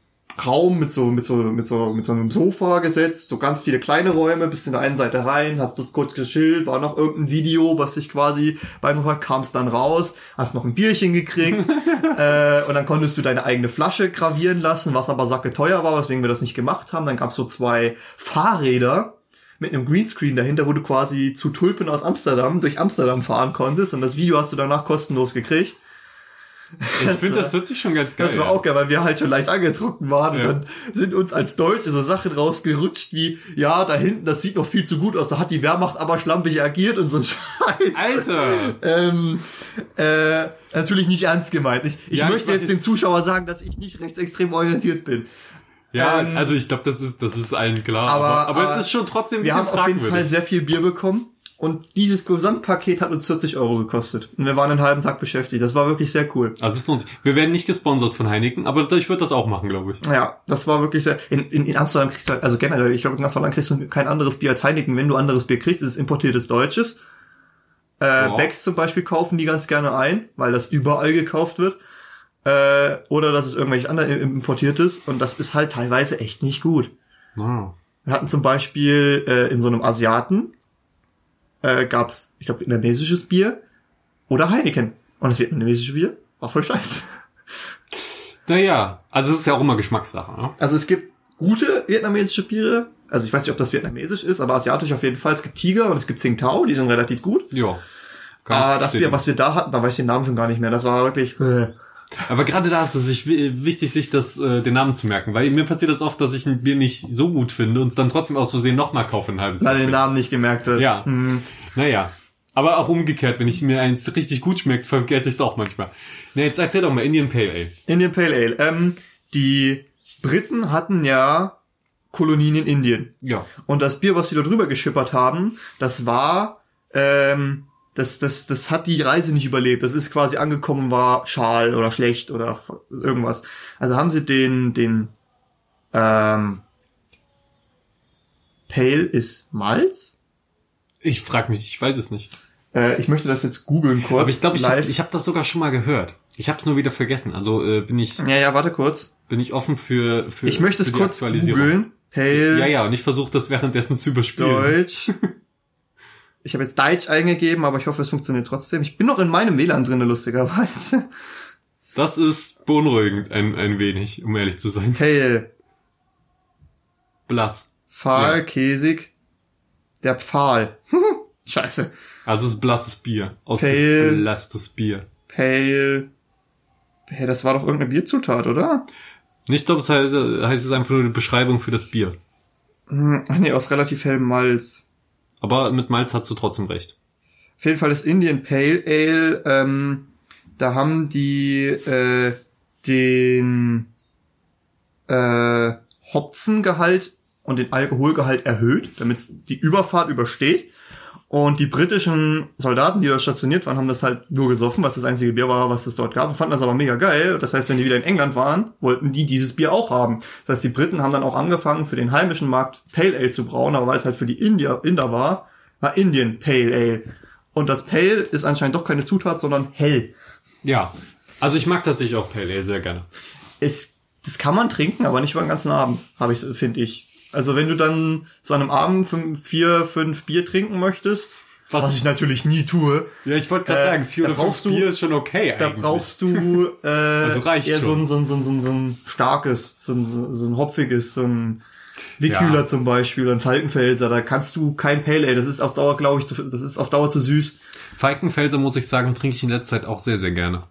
Raum mit so, mit so, mit so, mit so einem Sofa gesetzt, so ganz viele kleine Räume, bist in der einen Seite rein, hast das kurz geschillt, war noch irgendein Video, was dich quasi beim kamst dann raus, hast noch ein Bierchen gekriegt, (laughs) äh, und dann konntest du deine eigene Flasche gravieren lassen, was aber sacke teuer war, weswegen wir das nicht gemacht haben. Dann gab's so zwei Fahrräder mit einem Greenscreen dahinter, wo du quasi zu Tulpen aus Amsterdam durch Amsterdam fahren konntest und das Video hast du danach kostenlos gekriegt. Ich finde, das hört sich schon ganz geil Das war an. auch geil, weil wir halt schon leicht angetrunken waren Ja. und dann sind uns als Deutsche so Sachen rausgerutscht wie, ja, da hinten, das sieht noch viel zu gut aus, da hat die Wehrmacht aber schlampig agiert und so ein (laughs) Scheiß. Alter! Ähm, äh, natürlich nicht ernst gemeint. Ich, ich Ja, ich möchte weiß- jetzt dem Zuschauer sagen, dass ich nicht rechtsextrem orientiert bin. Ja, Ähm, also ich glaube, das ist, das ist allen klar. aber- Aber, aber, aber es ist schon trotzdem ein Wir bisschen haben auf jeden Fall sehr viel Bier bekommen und dieses Gesamtpaket hat uns 40 Euro gekostet. Und wir waren einen halben Tag beschäftigt. Das war wirklich sehr cool. Also es lohnt sich. Wir werden nicht gesponsert von Heineken, aber ich würde das auch machen, glaube ich. Ja, das war wirklich sehr. In, in, in Amsterdam kriegst du halt, also generell, ich glaube, in Amsterdam kriegst du kein anderes Bier als Heineken. Wenn du anderes Bier kriegst, ist es importiertes Deutsches. Äh, Ja. Becks zum Beispiel kaufen die ganz gerne ein, weil das überall gekauft wird. Äh, oder dass es irgendwelches anderes importiertes und das ist halt teilweise echt nicht gut. Wow. Wir hatten zum Beispiel äh, in so einem Asiaten äh, gab's, ich glaube, vietnamesisches Bier oder Heineken. Und das vietnamesische Bier war voll scheiße. Naja, also es ist ja auch immer Geschmackssache. Ne? Also es gibt gute vietnamesische Biere. Also ich weiß nicht, ob das vietnamesisch ist, aber asiatisch auf jeden Fall. Es gibt Tiger und es gibt Tsingtao, die sind relativ gut. Ja. Ich Ah, das. Bier, was wir da hatten, da weiß ich den Namen schon gar nicht mehr. Das war wirklich. Äh. Aber gerade da ist es wichtig, sich das äh, den Namen zu merken, weil mir passiert das oft, dass ich ein Bier nicht so gut finde und es dann trotzdem aus Versehen nochmal kaufe ein halbes Weil du den. Namen nicht gemerkt hast. Ja. Hm. Naja. Aber auch umgekehrt, wenn ich mir eins richtig gut schmeckt, vergesse ich es auch manchmal. Na, jetzt erzähl doch mal, Indian Pale Ale. Indian Pale Ale. Ähm, die Briten hatten ja Kolonien in Indien. Ja. Und das Bier, was sie da drüber geschippert haben, das war, ähm, das, das, das hat die Reise nicht überlebt. Das ist quasi angekommen, war schal oder schlecht oder irgendwas. Also haben sie den, den, ähm, Pale ist Malz. Ich frag mich, ich weiß es nicht. Äh, ich möchte das jetzt googeln kurz. Aber ich glaube, ich habe hab das sogar schon mal gehört. Ich habe es nur wieder vergessen. Also äh, bin ich ja, ja, warte kurz. bin ich offen für für Ich möchte es kurz googeln. Pale Ja, ja, und ich versuche das währenddessen zu überspielen. Deutsch. (laughs) Ich habe jetzt Deutsch eingegeben, aber ich hoffe, es funktioniert trotzdem. Ich bin noch in meinem WLAN drinne, lustigerweise. Das ist beunruhigend ein, ein wenig, um ehrlich zu sein. Pale. Blass. Pfahl, Ja. käsig. Der Pfahl. (laughs) Scheiße. Also es ist blasses Bier. Ausgeblasstes Bier. Pale. Hey, das war doch irgendeine Bierzutat, oder? Nicht glaube, es heißt, heißt es einfach nur eine Beschreibung für das Bier. Hm, Ach nee, aus relativ hellem Malz. Aber mit Malz hast du trotzdem recht. Auf jeden Fall das Indian Pale Ale, ähm, da haben die äh, den äh, Hopfengehalt und den Alkoholgehalt erhöht, damit die Überfahrt übersteht. Und die britischen Soldaten, die dort stationiert waren, haben das halt nur gesoffen, was das einzige Bier war, was es dort gab, und fanden das aber mega geil. Das heißt, wenn die wieder in England waren, wollten die dieses Bier auch haben. Das heißt, die Briten haben dann auch angefangen, für den heimischen Markt Pale Ale zu brauen, aber weil es halt für die Indier, Inder war, war Indian Pale Ale. Und das Pale ist anscheinend doch keine Zutat, sondern hell. Ja. Also ich mag tatsächlich auch Pale Ale sehr gerne. Es, das kann man trinken, aber nicht über den ganzen Abend, habe ich, finde ich. Also wenn du dann so an einem Abend fünf, vier, fünf Bier trinken möchtest, Was- was, ich natürlich nie tue, Ja, ich wollte gerade Äh, sagen, vier da oder fünf du- Bier ist schon okay da eigentlich. brauchst du (laughs) äh, reicht eher so schon. ein, so, ein, so, ein, so, ein, so ein starkes, so ein, so so ein hopfiges, so ein Wickhühler Ja. zum Beispiel, ein Falkenfelser, da kannst du kein Pale Ale, das ist auf Dauer, glaube ich, zu, das ist auf Dauer zu süß. Falkenfelser, muss ich sagen, trinke ich in letzter Zeit auch sehr, sehr gerne.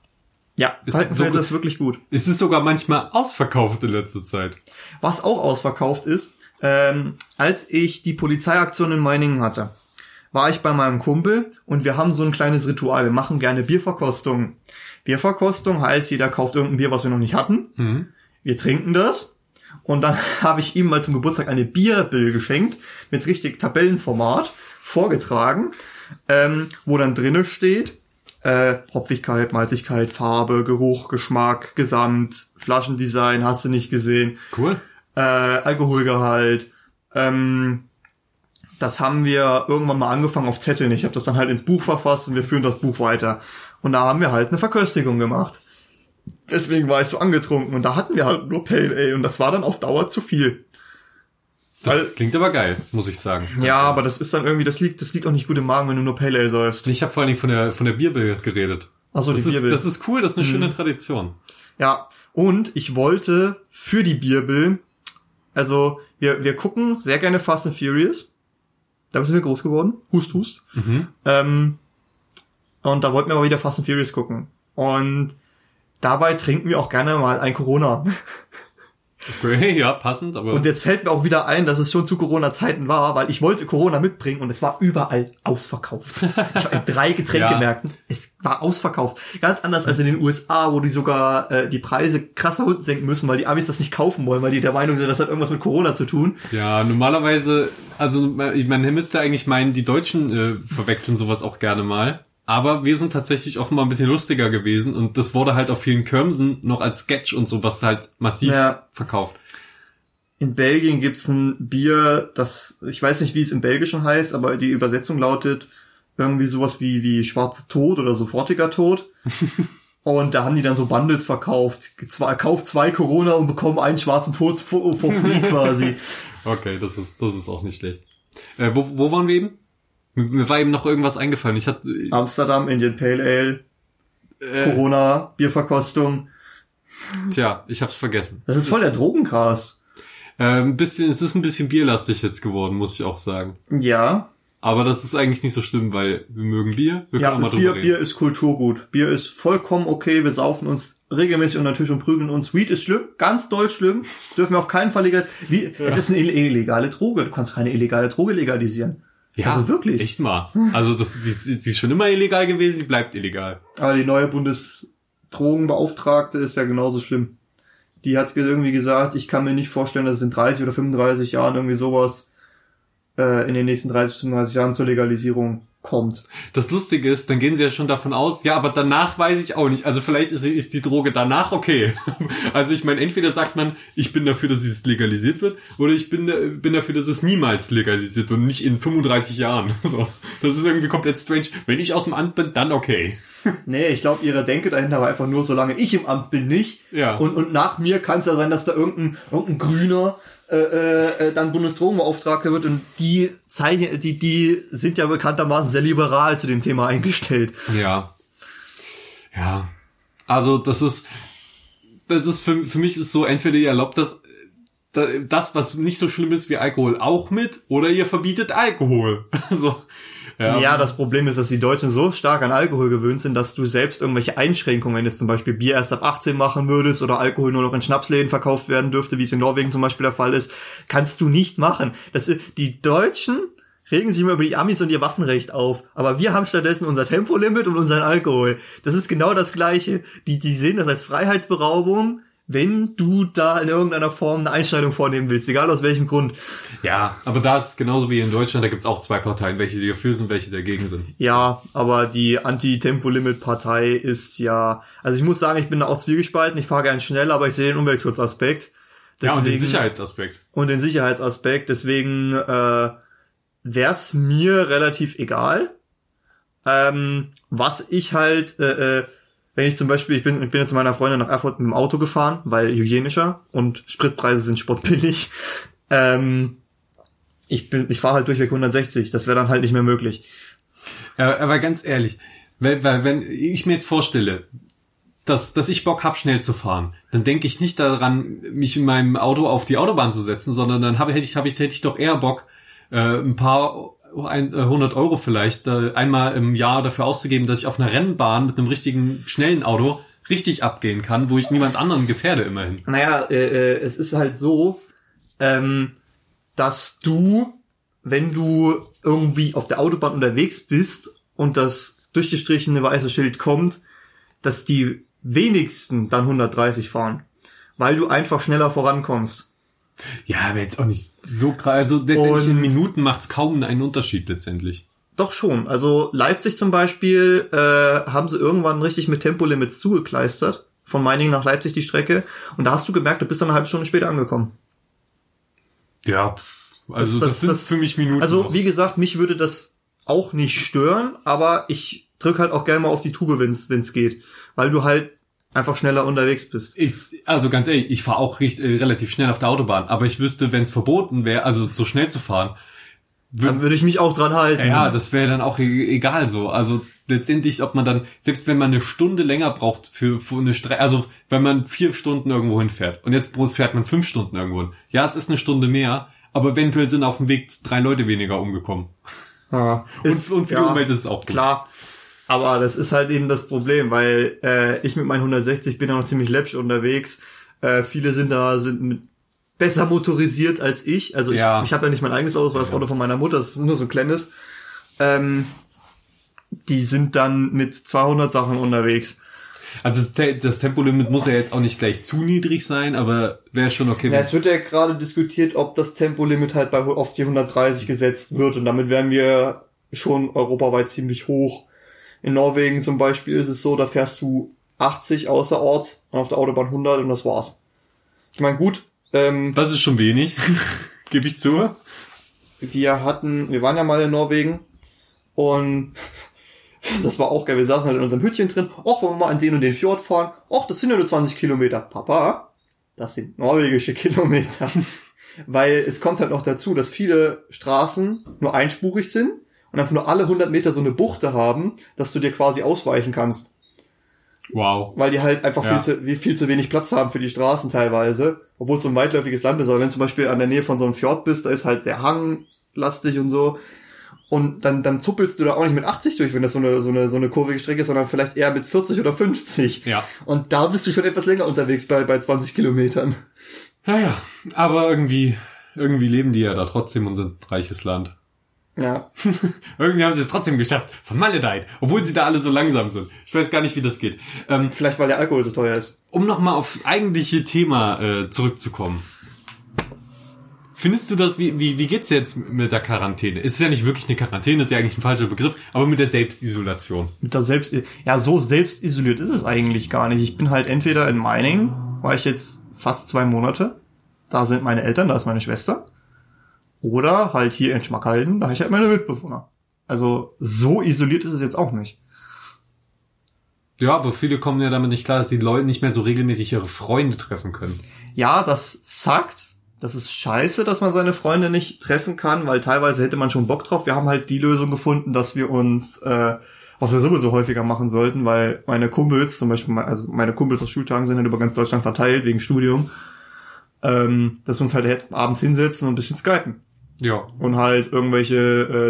Ja, Ist Falkenfelser so- ist wirklich gut. Es ist sogar manchmal ausverkauft in letzter Zeit. Was auch ausverkauft ist, ähm, als ich die Polizeiaktion in Meiningen hatte, war ich bei meinem Kumpel und wir haben so ein kleines Ritual. Wir machen gerne Bierverkostung. Bierverkostung heißt, jeder kauft irgendein Bier, was wir noch nicht hatten. Mhm. Wir trinken das. Und dann (laughs) habe ich ihm mal zum Geburtstag eine Bierbill geschenkt mit richtig Tabellenformat vorgetragen, ähm, wo dann drinne steht, äh, Hopfigkeit, Malzigkeit, Farbe, Geruch, Geschmack, Gesamt, Flaschendesign, hast du nicht gesehen Cool. Äh, Alkoholgehalt. Ähm, das haben wir irgendwann mal angefangen auf Zetteln. Ich habe das dann halt ins Buch verfasst und wir führen das Buch weiter. Und da haben wir halt eine Verköstigung gemacht. Deswegen war ich so angetrunken und da hatten wir halt nur Pale Ale und das war dann auf Dauer zu viel. Das Weil- klingt aber geil, muss ich sagen. Ja, ehrlich. aber das ist dann irgendwie, das liegt, das liegt auch nicht gut im Magen, wenn du nur Pale Ale säufst. Ich habe vor allen Dingen von der von der Bierbill geredet. Ach so, die das, ist. Mhm. das ist cool, das ist eine schöne Tradition. Ja, und ich wollte für die Bierbill, also wir, wir gucken sehr gerne Fast and Furious. Da sind wir groß geworden. Hust, hust. Mhm. Ähm, und da wollten wir aber wieder Fast and Furious gucken. Und dabei trinken wir auch gerne mal ein Corona. (laughs) Okay, (laughs) ja, passend, aber. Und jetzt fällt mir auch wieder ein, dass es schon zu Corona-Zeiten war, weil ich wollte Corona mitbringen und es war überall ausverkauft. (laughs) Ich war in drei Getränkemärkten. Es war ausverkauft. Ganz anders als in den USA, wo die sogar äh, die Preise krasser unten senken müssen, weil die Amis das nicht kaufen wollen, weil die der Meinung sind, das hat irgendwas mit Corona zu tun. ja, normalerweise, also man man müsste eigentlich meinen, die Deutschen äh, verwechseln sowas auch gerne mal. Aber wir sind tatsächlich offenbar ein bisschen lustiger gewesen und das wurde halt auf vielen Kirmsen noch als Sketch und sowas halt massiv Ja. verkauft. In Belgien gibt's ein Bier, das, ich weiß nicht, wie es im Belgischen heißt, aber die Übersetzung lautet irgendwie sowas wie, wie schwarzer Tod oder sofortiger Tod. (laughs) Und da haben die dann so Bundles verkauft. Zwei, kauft zwei Corona und bekommen einen schwarzen Tod for, for free quasi. (laughs) Okay, das ist, das ist auch nicht schlecht. Äh, wo, wo waren wir eben? Mir, mir war eben noch irgendwas eingefallen. Ich hatte, Amsterdam, Indian Pale Ale, äh, Corona, Bierverkostung. tja, ich hab's vergessen. Das ist voll der Drogencast. Äh, ein bisschen, es ist ein bisschen bierlastig jetzt geworden, muss ich auch sagen. Ja, Aber das ist eigentlich nicht so schlimm, weil wir mögen Bier. Wir ja, können mal drüber Bier, reden. Bier ist Kulturgut. Bier ist vollkommen okay. Wir saufen uns regelmäßig unter den Tisch und prügeln uns. Weed ist schlimm, ganz doll schlimm. Das dürfen wir auf keinen Fall legal. Wie, Es ist eine illegale Droge. Du kannst keine illegale Droge legalisieren. Ja, also wirklich. Echt mal. Also das, die, die ist schon immer illegal gewesen, die bleibt illegal. Aber die neue Bundesdrogenbeauftragte ist ja genauso schlimm. Die hat irgendwie gesagt, ich kann mir nicht vorstellen, dass es in 30 oder 35 Jahren irgendwie sowas äh, in den nächsten 30 bis 35 Jahren zur Legalisierung kommt. Das Lustige ist, dann gehen sie ja schon davon aus, ja, aber danach weiß ich auch nicht. Also vielleicht ist, ist die Droge danach okay. (laughs) Also ich meine, entweder sagt man, ich bin dafür, dass es legalisiert wird, oder ich bin, bin dafür, dass es niemals legalisiert wird und nicht in 35 Jahren. (laughs) So, das ist irgendwie komplett strange. Wenn ich aus dem Amt bin, dann okay. (laughs) Nee, ich glaube, ihre Denke dahinter war einfach nur, solange ich im Amt bin, nicht. Ja. Und, und nach mir kann es ja sein, dass da irgendein, irgendein Grüner äh, äh, äh, dann Bundesdrogenbeauftragter wird und die zeichnen, die, die sind ja bekanntermaßen sehr liberal zu dem Thema eingestellt. Ja. Ja. Also das ist, das ist für, für mich ist so, entweder ihr erlaubt das, das, was nicht so schlimm ist wie Alkohol, auch mit, oder ihr verbietet Alkohol. (laughs) Also, ja. Das Problem ist, dass die Deutschen so stark an Alkohol gewöhnt sind, dass du selbst irgendwelche Einschränkungen, wenn jetzt zum Beispiel Bier erst ab 18 machen würdest oder Alkohol nur noch in Schnapsläden verkauft werden dürfte, wie es in Norwegen zum Beispiel der Fall ist, kannst du nicht machen. Das, die Deutschen regen sich immer über die Amis und ihr Waffenrecht auf. Aber wir haben stattdessen unser Tempolimit und unseren Alkohol. Das ist genau das Gleiche. Die, die sehen das als Freiheitsberaubung, wenn du da in irgendeiner Form eine Einschneidung vornehmen willst, egal aus welchem Grund. ja, aber da ist es genauso wie in Deutschland, da gibt's auch zwei Parteien, welche dafür sind, welche dagegen sind. Ja, aber die Anti-Tempolimit-Partei ist ja, also ich muss sagen, ich bin da auch zwiegespalten. Ich fahre gern schnell, aber ich sehe den Umweltschutzaspekt. ja, und den Deswegen- Sicherheitsaspekt. und den Sicherheitsaspekt. Deswegen äh, wäre es mir relativ egal. Ähm, was ich halt, äh, äh, wenn ich zum Beispiel, ich bin, ich bin jetzt zu meiner Freundin nach Erfurt mit dem Auto gefahren, weil hygienischer und Spritpreise sind spottbillig. (laughs) Ähm, ich bin, ich fahre halt durchweg 160. Das wäre dann halt nicht mehr möglich. Aber ganz ehrlich, weil, weil wenn ich mir jetzt vorstelle, dass, dass ich Bock hab, schnell zu fahren, dann denke ich nicht daran, mich in meinem Auto auf die Autobahn zu setzen, sondern dann habe hätte ich, habe ich, hätte ich doch eher Bock, äh, ein paar 100 Euro vielleicht äh, einmal im Jahr dafür auszugeben, dass ich auf einer Rennbahn mit einem richtigen schnellen Auto richtig abgehen kann, wo ich niemand anderen gefährde immerhin. Naja, äh, äh, es ist halt so, ähm, dass du, wenn du irgendwie auf der Autobahn unterwegs bist und das durchgestrichene weiße Schild kommt, dass die wenigsten dann 130 fahren, weil du einfach schneller vorankommst. Ja, aber jetzt auch nicht so krass. Also letztendlich in Minuten macht's kaum einen Unterschied letztendlich. Doch schon. Also Leipzig zum Beispiel äh, haben sie irgendwann richtig mit Tempolimits zugekleistert. Von Meiningen nach Leipzig die Strecke. Und da hast du gemerkt, du bist dann eine halbe Stunde später angekommen. Ja, also das, das- sind das- für mich Minuten. Also, noch. wie gesagt, mich würde das auch nicht stören, aber ich drück halt auch gerne mal auf die Tube, wenn's wenn's geht. Weil du halt einfach schneller unterwegs bist. Ich, also ganz ehrlich, ich fahre auch recht, äh, relativ schnell auf der Autobahn, aber ich wüsste, wenn es verboten wäre, also so schnell zu fahren, Dann würde ich mich auch dran halten. ja, ja das wäre dann auch e egal so. Also letztendlich, ob man dann, selbst wenn man eine Stunde länger braucht für, für eine Strecke, also wenn man vier Stunden irgendwo hinfährt und jetzt fährt man fünf Stunden irgendwo hin. Ja, es ist eine Stunde mehr, aber eventuell sind auf dem Weg drei Leute weniger umgekommen. Ja, (laughs) und, und für die ja, Umwelt ist es auch gut. Klar. Aber das ist halt eben das Problem, weil äh, ich mit meinen 160 bin ja noch ziemlich läppsch unterwegs. Äh, viele sind da sind mit besser motorisiert als ich. Also ich, Ja. ich habe ja nicht mein eigenes Auto, das. Auto von meiner Mutter, das ist nur so ein kleines. Ähm, die sind dann mit 200 Sachen unterwegs. Also das, Te- das Tempolimit muss ja jetzt auch nicht gleich zu niedrig sein, aber wäre schon okay. Ja, es wird ja gerade diskutiert, ob das Tempolimit halt bei auf die 130 gesetzt wird und damit wären wir schon europaweit ziemlich hoch. In Norwegen zum Beispiel ist es so, da fährst du 80 außerorts und auf der Autobahn 100 und das war's. Ich meine, gut, ähm, das ist schon wenig, (laughs) gebe ich zu. wir hatten, wir waren ja mal in Norwegen und (laughs) das war auch geil. Wir saßen halt in unserem Hütchen drin. Och, wollen wir mal an den und den Fjord fahren? Och, das sind ja nur 20 Kilometer. Papa, das sind norwegische (laughs) Kilometer. Weil es kommt halt noch dazu, dass viele Straßen nur einspurig sind und einfach nur alle 100 Meter so eine Buchte haben, dass du dir quasi ausweichen kannst. Wow. Weil die halt einfach Ja. viel, zu, viel zu wenig Platz haben für die Straßen teilweise. Obwohl es so ein weitläufiges Land ist. Aber wenn du zum Beispiel an der Nähe von so einem Fjord bist, da ist halt sehr hanglastig und so. Und dann, dann zuppelst du da auch nicht mit 80 durch, wenn das so eine, so eine, so eine kurvige Strecke ist, sondern vielleicht eher mit 40 oder 50. Ja. Und da bist du schon etwas länger unterwegs bei, bei 20 Kilometern. Naja, aber irgendwie, irgendwie leben die ja da trotzdem und sind reiches Land. Ja. (laughs) Irgendwie haben sie es trotzdem geschafft. Vermaledeit. Obwohl sie da alle so langsam sind. Ich weiß gar nicht, wie das geht. Ähm, Vielleicht weil der Alkohol so teuer ist. um nochmal aufs eigentliche Thema äh, zurückzukommen. Findest du das, wie, wie, wie geht's jetzt mit der Quarantäne? Es ist ja nicht wirklich eine Quarantäne, ist ja eigentlich ein falscher Begriff, aber mit der Selbstisolation. Mit der selbst, ja, so selbst isoliert ist es eigentlich gar nicht. Ich bin halt entweder in Mining, war ich jetzt fast zwei Monate. Da sind meine Eltern, da ist meine Schwester. Oder halt hier in Schmackhalden, da habe ich halt meine Mitbewohner. Also so isoliert ist es jetzt auch nicht. Ja, aber viele kommen ja damit nicht klar, dass die Leute nicht mehr so regelmäßig ihre Freunde treffen können. Ja, das sagt, das ist scheiße, dass man seine Freunde nicht treffen kann, weil teilweise hätte man schon Bock drauf. Wir haben halt die Lösung gefunden, dass wir uns, äh, was wir sowieso häufiger machen sollten, weil meine Kumpels, zum Beispiel, also meine Kumpels aus Schultagen sind halt über ganz Deutschland verteilt wegen Studium, ähm, dass wir uns halt abends hinsetzen und ein bisschen skypen Ja. und halt irgendwelche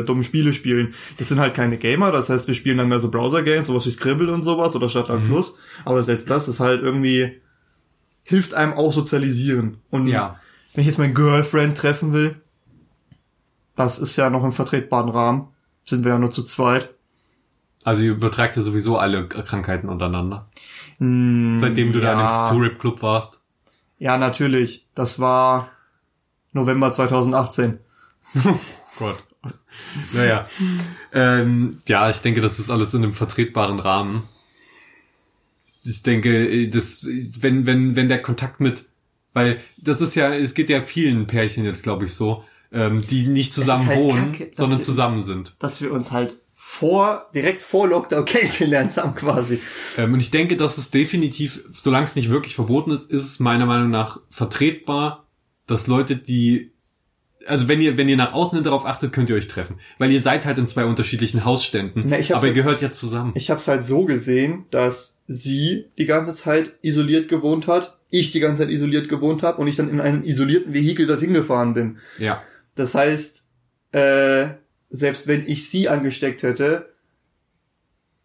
äh, dummen Spiele spielen. Das sind halt keine Gamer, das heißt, wir spielen dann mehr so Browser-Games, sowas wie Scribble und sowas oder Stadt am Fluss. Aber selbst das ist halt irgendwie, hilft einem auch sozialisieren. Und Ja. wenn ich jetzt mein Girlfriend treffen will, das ist ja noch im vertretbaren Rahmen, sind wir ja nur zu zweit. Also ihr übertragt ja sowieso alle Krankheiten untereinander. Hm, Seitdem du da in ja. dem Tourip Club warst. Ja, natürlich. Das war November 2018. (laughs) Gott. Naja. ähm, ja, ich denke, das ist alles in einem vertretbaren Rahmen. Ich denke, das, wenn, wenn, wenn der Kontakt mit, weil das ist ja, es geht ja vielen Pärchen jetzt, glaube ich, so, ähm, die nicht zusammen halt wohnen, kacke, sondern zusammen sind. Dass wir uns halt vor, direkt vor Lockdown (laughs) kennengelernt haben quasi. Ähm, und ich denke, dass es definitiv, solange es nicht wirklich verboten ist, ist es meiner Meinung nach vertretbar, dass Leute, die also wenn ihr wenn ihr nach außen hin darauf achtet, könnt ihr euch treffen, weil ihr seid halt in zwei unterschiedlichen Hausständen, Na, ich hab's aber ihr halt- gehört ja zusammen. Ich habe es halt so gesehen, dass sie die ganze Zeit isoliert gewohnt hat, ich die ganze Zeit isoliert gewohnt habe und ich dann in einem isolierten Vehikel dorthin gefahren bin. ja, Das heißt, äh, selbst wenn ich sie angesteckt hätte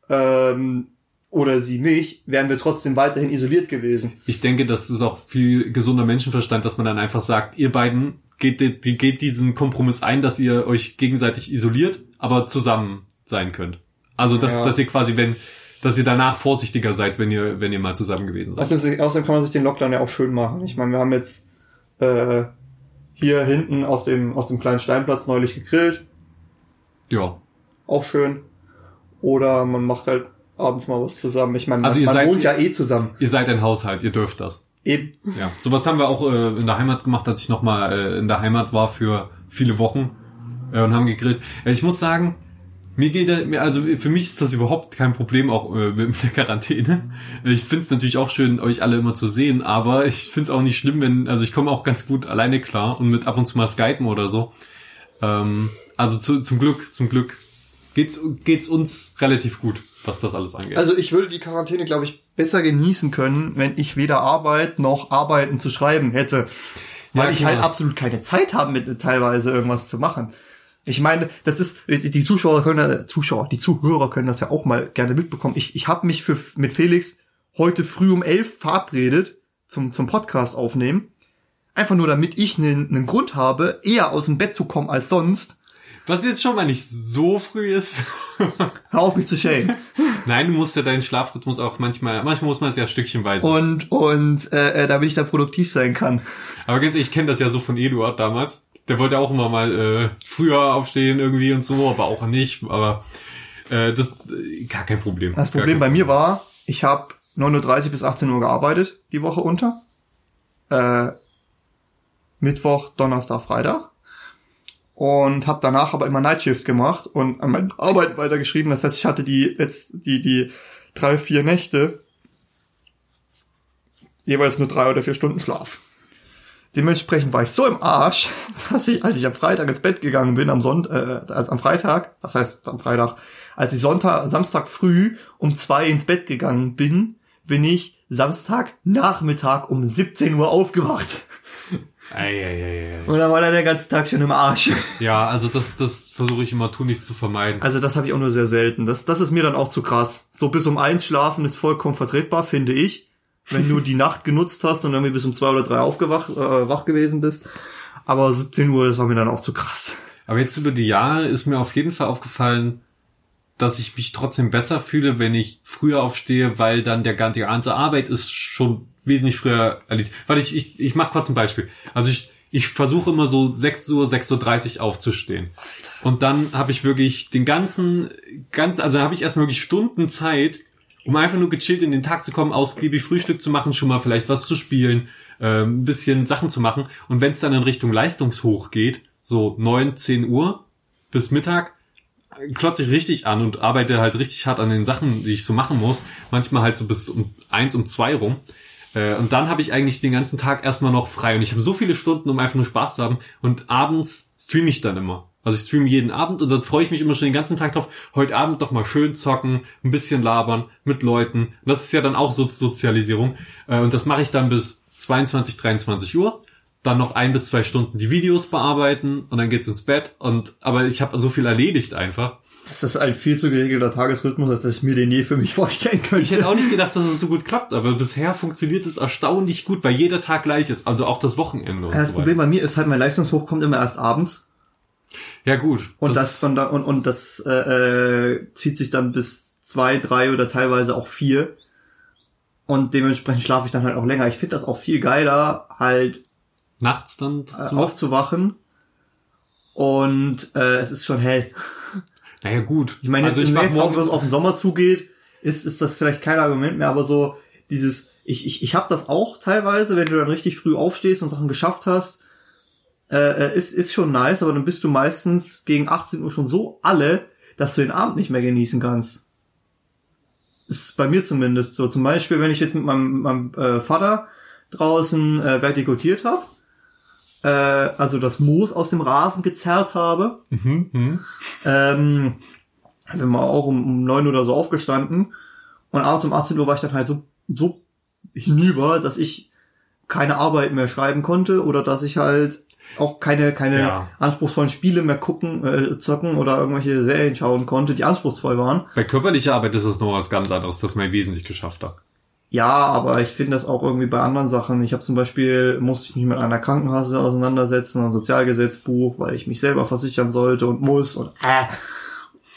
ähm, oder sie mich, wären wir trotzdem weiterhin isoliert gewesen. ich denke, das ist auch viel gesunder Menschenverstand, dass man dann einfach sagt, ihr beiden geht die- geht diesen Kompromiss ein, dass ihr euch gegenseitig isoliert, aber zusammen sein könnt. Also dass Ja. dass ihr quasi wenn dass ihr danach vorsichtiger seid, wenn ihr wenn ihr mal zusammen gewesen seid. Außerdem, außerdem kann man sich den Lockdown ja auch schön machen. Ich meine, wir haben jetzt äh, hier hinten auf dem auf dem kleinen Steinplatz neulich gegrillt. Ja. auch schön. Oder man macht halt abends mal was zusammen. Ich meine, Also man, ihr man seid- wohnt ja eh zusammen. Ihr seid ein Haushalt, ihr dürft das. Eben. Ja, sowas haben wir auch äh, in der Heimat gemacht, als ich nochmal äh, in der Heimat war für viele Wochen äh, und haben gegrillt. Äh, ich muss sagen, mir geht mir- also für mich ist das überhaupt kein Problem auch äh, mit der Quarantäne. Ich finde es natürlich auch schön, euch alle immer zu sehen, aber ich finde es auch nicht schlimm, wenn also ich komme auch ganz gut alleine klar und mit ab und zu mal Skypen oder so. Ähm, also zu, zum Glück, zum Glück geht's geht's uns relativ gut, was das alles angeht. Also ich würde die Quarantäne, glaube ich, besser genießen können, wenn ich weder Arbeit noch Arbeiten zu schreiben hätte. weil Ja, ich klar. halt absolut keine Zeit habe, mit teilweise irgendwas zu machen. Ich meine, das ist, die Zuschauer können, Zuschauer, die Zuhörer können das ja auch mal gerne mitbekommen. Ich, ich habe mich für, mit Felix heute früh um elf verabredet zum, zum Podcast aufnehmen. Einfach nur, damit ich einen, einen Grund habe, eher aus dem Bett zu kommen als sonst. Was jetzt schon mal nicht so früh ist. (laughs) Hör auf mich zu schämen. Nein, du musst ja deinen Schlafrhythmus auch manchmal, manchmal muss man es ja stückchenweise. Und, und äh, äh, damit ich da produktiv sein kann. Aber ganz ehrlich, ich kenne das ja so von Eduard damals. Der wollte auch immer mal äh, früher aufstehen irgendwie und so, aber auch nicht. Aber äh, das äh, gar kein Problem. Das Problem bei mir war, ich habe 9.30 Uhr bis 18 Uhr gearbeitet, die Woche unter. Äh, Mittwoch, Donnerstag, Freitag. Und habe danach aber immer Nightshift gemacht und an meinen Arbeiten weitergeschrieben. Das heißt, ich hatte die jetzt die die drei vier Nächte jeweils nur drei oder vier Stunden Schlaf. Dementsprechend war ich so im Arsch, (laughs) dass ich, als ich am Freitag ins Bett gegangen bin, am Sonntag, äh, als am Freitag, was heißt am Freitag, als ich Sonntag, Samstag früh um zwei ins Bett gegangen bin, bin ich Samstag Nachmittag um 17 Uhr aufgewacht. (laughs) Eieieiei. Und dann war der ganze Tag schon im Arsch. Ja, also das, das versuche ich immer tunlichst zu vermeiden. Also das habe ich auch nur sehr selten. Das, das ist mir dann auch zu krass. So bis um eins schlafen ist vollkommen vertretbar, finde ich. Wenn du die Nacht genutzt hast und irgendwie bis um zwei oder drei aufgewacht, äh, wach gewesen bist. Aber 17 Uhr, das war mir dann auch zu krass. Aber jetzt über die Jahre ist mir auf jeden Fall aufgefallen, dass ich mich trotzdem besser fühle, wenn ich früher aufstehe, weil dann der ganze ganze Arbeit ist schon wesentlich früher erledigt. Weil ich, ich, ich mache kurz ein Beispiel. Also ich, ich versuche immer so 6 Uhr, 6.30 Uhr aufzustehen. Und dann habe ich wirklich den ganzen, ganz, also habe ich erstmal wirklich Stunden Zeit, um einfach nur gechillt in den Tag zu kommen, ausgiebig Frühstück zu machen, schon mal vielleicht was zu spielen, äh, ein bisschen Sachen zu machen. Und wenn es dann in Richtung Leistungshoch geht, so 9, 10 Uhr bis Mittag, klotze ich richtig an und arbeite halt richtig hart an den Sachen, die ich so machen muss. Manchmal halt so bis um eins, um zwei rum. Äh, Und dann habe ich eigentlich den ganzen Tag erstmal noch frei. Und ich habe so viele Stunden, um einfach nur Spaß zu haben. Und abends streame ich dann immer. Also ich streame jeden Abend und dann freue ich mich immer schon den ganzen Tag drauf, heute Abend doch mal schön zocken, ein bisschen labern mit Leuten. Und das ist ja dann auch so Sozialisierung. Äh, Und das mache ich dann bis 22, 23 Uhr. Dann noch ein bis zwei Stunden die Videos bearbeiten und dann geht's ins Bett. Und aber ich habe so viel erledigt einfach. Das ist ein viel zu geregelter Tagesrhythmus, als dass ich mir den je für mich vorstellen könnte. Ich hätte auch nicht gedacht, dass es so gut klappt, aber bisher funktioniert es erstaunlich gut, weil jeder Tag gleich ist, also auch das Wochenende und Ja, das so Problem bei mir ist halt, mein Leistungshoch kommt immer erst abends. Ja gut. Und das, und, dann- und, und das äh, äh, zieht sich dann bis zwei, drei oder teilweise auch vier. Und dementsprechend schlafe ich dann halt auch länger. Ich finde das auch viel geiler, halt nachts dann das äh, aufzuwachen. Und äh, es ist schon hell. Naja gut. Ich meine, jetzt, also ich wenn jetzt auch was auf den Sommer zugeht, ist, ist das vielleicht kein Argument mehr, aber so dieses, ich, ich, ich habe das auch teilweise, wenn du dann richtig früh aufstehst und Sachen geschafft hast, äh, äh, ist, ist schon nice, aber dann bist du meistens gegen 18 Uhr schon so alle, dass du den Abend nicht mehr genießen kannst. Ist bei mir zumindest so. Zum Beispiel, wenn ich jetzt mit meinem, meinem äh, Vater draußen äh, vertikutiert habe, äh, also das Moos aus dem Rasen gezerrt habe, Mhm, mhm. ähm, bin mal auch um, um neun oder so aufgestanden und abends um 18 Uhr war ich dann halt so, so hinüber, dass ich keine Arbeit mehr schreiben konnte oder dass ich halt auch keine, keine Ja. anspruchsvollen Spiele mehr gucken, äh, zocken oder irgendwelche Serien schauen konnte, die anspruchsvoll waren. Bei körperlicher Arbeit ist es noch was ganz anderes, das man wesentlich geschafft hat. Ja, aber ich finde das auch irgendwie bei anderen Sachen. Ich habe zum Beispiel, musste ich mich mit einer Krankenkasse auseinandersetzen, ein Sozialgesetzbuch, weil ich mich selber versichern sollte und muss und äh,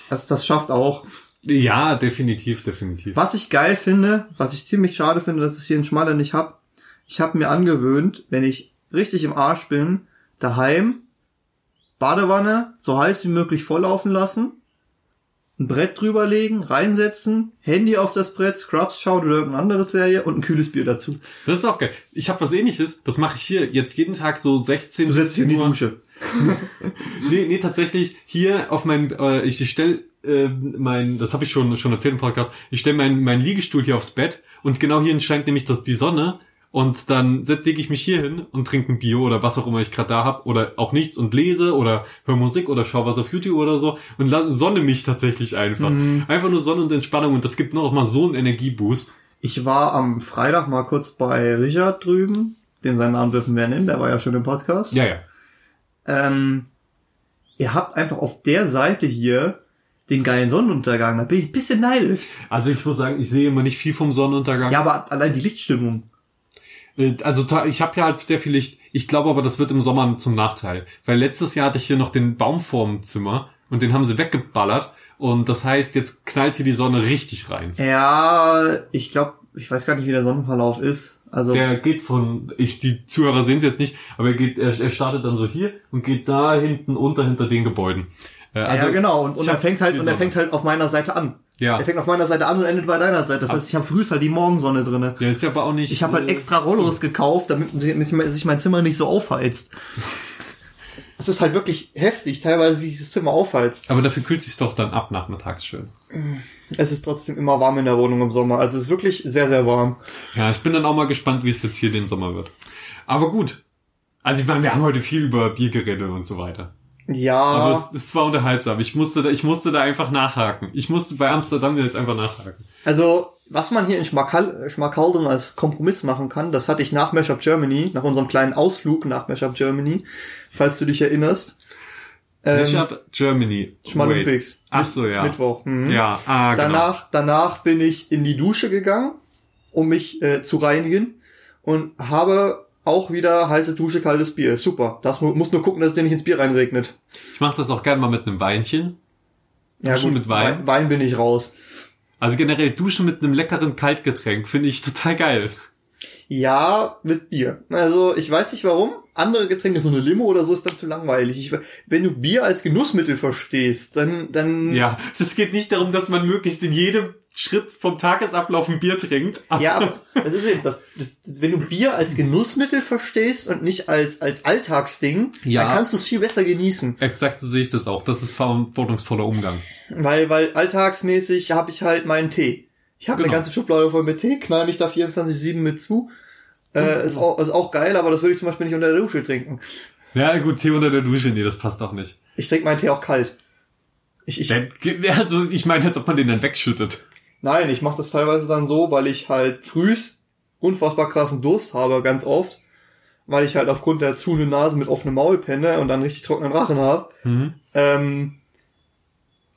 das, das schafft auch. Ja, definitiv, definitiv. Was ich geil finde, was ich ziemlich schade finde, dass ich hier in Schmaler nicht hab, ich habe mir angewöhnt, wenn ich richtig im Arsch bin, daheim Badewanne so heiß wie möglich volllaufen lassen, ein Brett drüberlegen, reinsetzen, Handy auf das Brett, Scrubs schauen oder irgendeine andere Serie und ein kühles Bier dazu. Das ist auch geil. Ich habe was ähnliches, das mache ich hier jetzt jeden Tag so 16 Du setzt dich in die 17 Uhr. Dusche. (laughs) Nee, nee, tatsächlich hier auf mein, äh, ich, ich stell äh, mein, das habe ich schon schon erzählt im Podcast, ich stell meinen mein Liegestuhl hier aufs Bett und genau hier scheint nämlich das die Sonne und dann setze ich mich hier hin und trinke ein Bier oder was auch immer ich gerade da hab oder auch nichts und lese oder höre Musik oder schau was auf YouTube oder so und sonne mich tatsächlich einfach. Einfach nur Sonne und Entspannung und das gibt noch mal so einen Energieboost. Ich war am Freitag mal kurz bei Richard drüben dem seinen Namen dürfen wir nennen, der war ja schon im Podcast. Ja, ja. Ähm, ihr habt einfach auf der Seite hier den geilen Sonnenuntergang. Da bin ich ein bisschen neidisch. Also ich muss sagen, ich sehe immer nicht viel vom Sonnenuntergang. Ja, aber allein die Lichtstimmung. Äh, Also ich habe ja halt sehr viel Licht. Ich glaube aber, das wird im Sommer zum Nachteil. Weil letztes Jahr hatte ich hier noch den Baum vorm Zimmer und den haben sie weggeballert. Und das heißt, jetzt knallt hier die Sonne richtig rein. Ja, ich glaube, ich weiß gar nicht, wie der Sonnenverlauf ist. Also Der geht von, ich, die Zuhörer sehen es jetzt nicht, aber er geht, er, er startet dann so hier und geht da hinten unter hinter den Gebäuden. Äh, ja, genau. Und, und er fängt halt und er fängt halt auf meiner Seite an. Ja. Er fängt auf meiner Seite an und endet bei deiner Seite. Das heißt, ich habe früh halt die Morgensonne drinne. Ja, ist ja aber auch nicht. Ich habe halt äh, extra Rollos gekauft, damit sich sich mein Zimmer nicht so aufheizt. (laughs) Es ist halt wirklich heftig, teilweise, wie sich das Zimmer aufheizt. Aber dafür kühlt sich's doch dann ab nachmittags schön. Es ist trotzdem immer warm in der Wohnung im Sommer. Also es ist wirklich sehr, sehr warm. Ja, ich bin dann auch mal gespannt, wie es jetzt hier den Sommer wird. Aber gut. Also ich meine, wir haben heute viel über Bier geredet und so weiter. Ja, Aber es, es war unterhaltsam. Ich musste da, ich musste da einfach nachhaken. Ich musste bei Amsterdam jetzt einfach nachhaken. also was man hier in Schmackal Schmackhalden als Kompromiss machen kann, das hatte ich nach Mashup Germany, nach unserem kleinen Ausflug nach Mashup Germany, falls du dich erinnerst. Ähm, Mashup Germany. Schmalumpics. Ach so, ja. Mittwoch. Mhm. Ja, ah, genau. Danach, danach bin ich in die Dusche gegangen, um mich äh, zu reinigen und habe auch wieder heiße Dusche, kaltes Bier. Super. Das mu muss nur gucken, dass es dir nicht ins Bier reinregnet. Ich mache das auch gerne mal mit einem Weinchen. Ja, Duschen mit Wein? Wein, Wein bin ich raus. Also generell Duschen mit einem leckeren Kaltgetränk finde ich total geil. Ja, mit Bier. Also ich weiß nicht warum. Andere Getränke, so eine Limo oder so, ist dann zu langweilig. Ich, wenn du Bier als Genussmittel verstehst, dann, dann Ja, es geht nicht darum, dass man möglichst in jedem Schritt vom Tagesablauf ein Bier trinkt. aber- Ja, aber das ist eben das, das. Wenn du Bier als Genussmittel verstehst und nicht als, als Alltagsding, Ja. dann kannst du es viel besser genießen. Exakt so sehe ich das auch. Das ist verantwortungsvoller Umgang. Weil, weil alltagsmäßig habe ich halt meinen Tee. Ich habe Genau. eine ganze Schublade voll mit Tee, knall mich da 24-7 mit zu. Äh, ist, auch, ist auch geil, aber das würde ich zum Beispiel nicht unter der Dusche trinken. Ja, gut, Tee unter der Dusche, nee, das passt auch nicht. Ich trinke meinen Tee auch kalt. Ich, ich, Also, ich meine, als ob man den dann wegschüttet. nein, ich mache das teilweise dann so, weil ich halt frühs unfassbar krassen Durst habe, ganz oft. Weil ich halt aufgrund der zuhenden Nase mit offenem Maul penne und dann richtig trockenen Rachen habe. Mhm. ähm,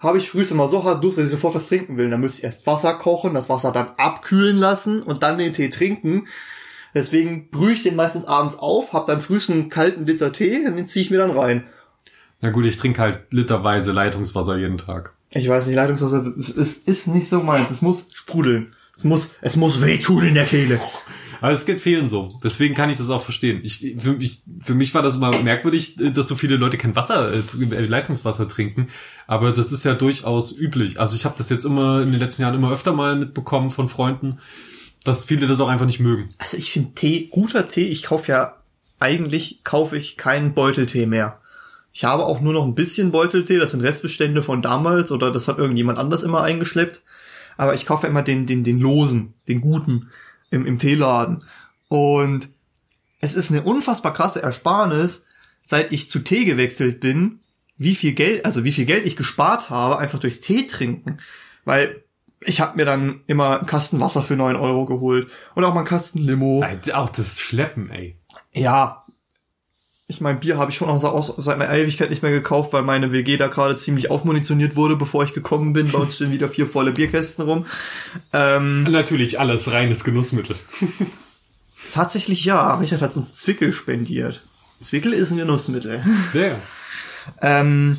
habe ich frühs immer so hart Durst, dass ich sofort was trinken will. Dann müsste ich erst Wasser kochen, das Wasser dann abkühlen lassen und dann den Tee trinken. Deswegen brühe ich den meistens abends auf, hab dann frühs einen kalten Liter Tee und den ziehe ich mir dann rein. Na gut, ich trinke halt literweise Leitungswasser jeden Tag. Ich weiß nicht, Leitungswasser es ist nicht so meins. Es muss sprudeln. Es muss, es muss wehtun in der Kehle. Aber es geht vielen so. Deswegen kann ich das auch verstehen. Ich, für, mich, für mich war das immer merkwürdig, dass so viele Leute kein Wasser, äh, Leitungswasser trinken. Aber das ist ja durchaus üblich. Also ich habe das jetzt immer in den letzten Jahren immer öfter mal mitbekommen von Freunden, dass viele das auch einfach nicht mögen. Also ich finde Tee, guter Tee, ich kaufe ja, eigentlich kaufe ich keinen Beuteltee mehr. Ich habe auch nur noch ein bisschen Beuteltee, das sind Restbestände von damals oder das hat irgendjemand anders immer eingeschleppt. Aber ich kaufe immer den, den, den losen, den guten im, im Teeladen. Und es ist eine unfassbar krasse Ersparnis, seit ich zu Tee gewechselt bin, wie viel Geld, also wie viel Geld ich gespart habe, einfach durchs Tee trinken. Weil ich habe mir dann immer einen Kasten Wasser für neun Euro geholt und auch mal einen Kasten Limo. Auch das Schleppen, ey. Ja. Ich mein, Bier habe ich schon auch so- seit einer Ewigkeit nicht mehr gekauft, weil meine WG da gerade ziemlich aufmunitioniert wurde, bevor ich gekommen bin. Bei uns stehen wieder vier volle Bierkästen rum. Ähm, Natürlich alles reines Genussmittel. tatsächlich ja, Richard hat uns Zwickel spendiert. Zwickel ist ein Genussmittel. Ja. Ähm,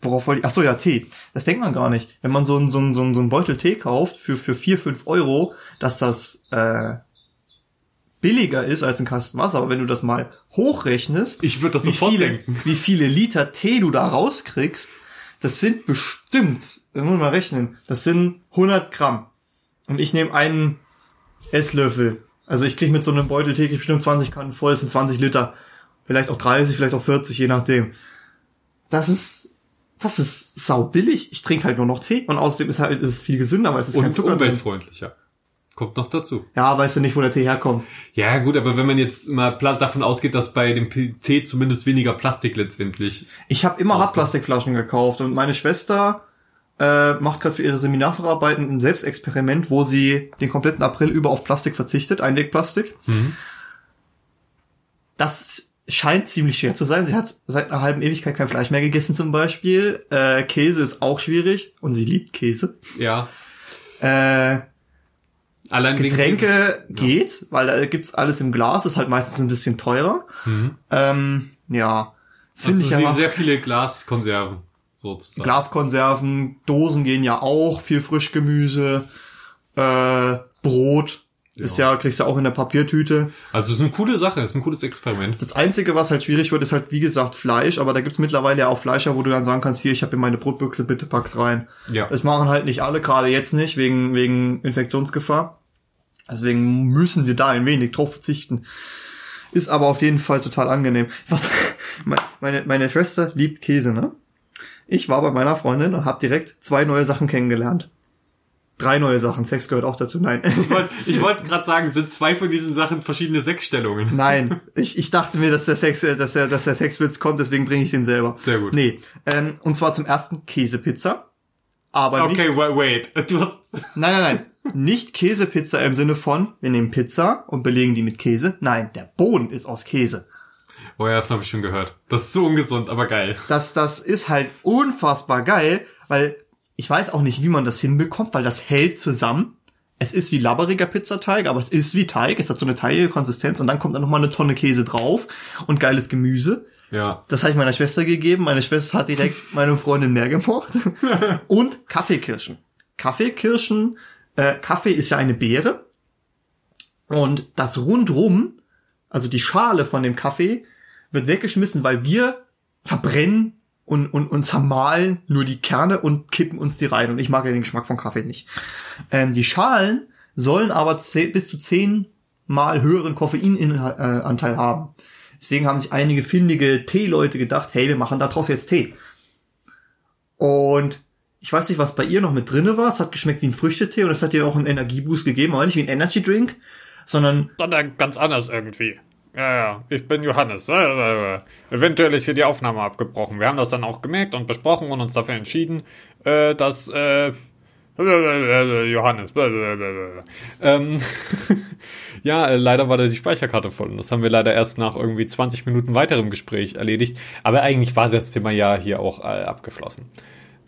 worauf wollte ich? Ach so, ja, Tee. Das denkt man gar nicht. Wenn man so einen so einen, so einen, so einen Beutel Tee kauft für, für vier fünf Euro, dass das äh, billiger ist als ein Kasten Wasser. Aber wenn du das mal hochrechnest, Ich würde das wie sofort viele, denken. wie viele Liter Tee du da rauskriegst, das sind bestimmt, das muss man mal rechnen, das sind 100 Gramm. Und ich nehme einen Esslöffel. Also ich krieg mit so einem Beutel Tee bestimmt 20 Kannen voll, das sind 20 Liter. Vielleicht auch 30, vielleicht auch 40, je nachdem. Das ist, das ist sau billig. Ich trinke halt nur noch Tee und außerdem ist halt, ist es viel gesünder, weil es ist kein Und Zucker drin. Kommt noch dazu. Ja, weißt du nicht, wo der Tee herkommt. Ja, gut, aber wenn man jetzt mal davon ausgeht, dass bei dem Tee zumindest weniger Plastik letztendlich. Ich habe immer Hartplastikflaschen gekauft und meine Schwester äh, macht gerade für ihre Seminarverarbeiten ein Selbstexperiment, wo sie den kompletten April über auf Plastik verzichtet, Einwegplastik. das scheint ziemlich schwer zu sein. Sie hat seit einer halben Ewigkeit kein Fleisch mehr gegessen zum Beispiel. Äh, Käse ist auch schwierig und sie liebt Käse. Ja. Äh, Allein Getränke geht, weil da gibt's alles im Glas, ist halt meistens ein bisschen teurer. Ähm, ja, finde also ich aber. sehr viele Glaskonserven sozusagen. Glaskonserven, Dosen gehen ja auch, viel Frischgemüse, äh, Brot ist ja, kriegst du auch in der Papiertüte. Also es ist eine coole Sache, es ist ein cooles Experiment. Das Einzige, was halt schwierig wird, ist halt, wie gesagt, Fleisch, aber da gibt's mittlerweile ja auch Fleischer, wo du dann sagen kannst, hier, ich habe in meine Brotbüchse, bitte pack's rein. Ja. Das machen halt nicht alle, gerade jetzt nicht, wegen, wegen Infektionsgefahr. Deswegen müssen wir da ein wenig drauf verzichten. Ist aber auf jeden Fall total angenehm. Was, (laughs) meine, meine Schwester liebt Käse, ne? Ich war bei meiner Freundin und habe direkt zwei neue Sachen kennengelernt. Drei neue Sachen. Sex gehört auch dazu. Nein. Ich wollte (laughs) ich wollt gerade sagen, sind zwei von diesen Sachen verschiedene Sexstellungen. Nein, (laughs) ich, ich dachte mir, dass der Sex, dass der, dass der Sexwitz kommt, deswegen bringe ich den selber. Sehr gut. Nee, ähm, und zwar zum ersten Käsepizza. Aber Okay, nicht, wait, wait. Du hast, nein, nein, nein, nicht Käsepizza im Sinne von, wir nehmen Pizza und belegen die mit Käse. Nein, der Boden ist aus Käse. oh ja, davon habe ich schon gehört. Das ist so ungesund, aber geil. Das, das ist halt unfassbar geil, weil ich weiß auch nicht, wie man das hinbekommt, weil das hält zusammen. Es ist wie labberiger Pizzateig, aber es ist wie Teig. Es hat so eine teigige Konsistenz und dann kommt da nochmal eine Tonne Käse drauf und geiles Gemüse. Ja. Das habe ich meiner Schwester gegeben. Meine Schwester hat direkt (laughs) meine Freundin mehr gemocht. (laughs) Und Kaffeekirschen. Kaffeekirschen, äh, Kaffee ist ja eine Beere. Und das rundrum, also die Schale von dem Kaffee, wird weggeschmissen, weil wir verbrennen und, und, und zermahlen nur die Kerne und kippen uns die rein. Und ich mag ja den Geschmack von Kaffee nicht. Ähm, die Schalen sollen aber bis zu zehnmal höheren Koffeinanteil haben. Deswegen haben sich einige findige Teeleute gedacht, hey, wir machen daraus jetzt Tee. Und ich weiß nicht, was bei ihr noch mit drinne war. Es hat geschmeckt wie ein Früchtetee und es hat ihr auch einen Energieboost gegeben, aber nicht wie ein Energy Drink, sondern sondern ganz anders irgendwie. Ja, ja, ich bin Johannes. Eventuell ist hier die Aufnahme abgebrochen. Wir haben das dann auch gemerkt und besprochen und uns dafür entschieden, äh, dass äh, (laughs) Johannes. äh, äh, äh. Ähm, (laughs) ja, äh, leider war da die Speicherkarte voll. Das haben wir leider erst nach irgendwie 20 Minuten weiterem Gespräch erledigt. Aber eigentlich war das Thema ja hier auch äh, abgeschlossen.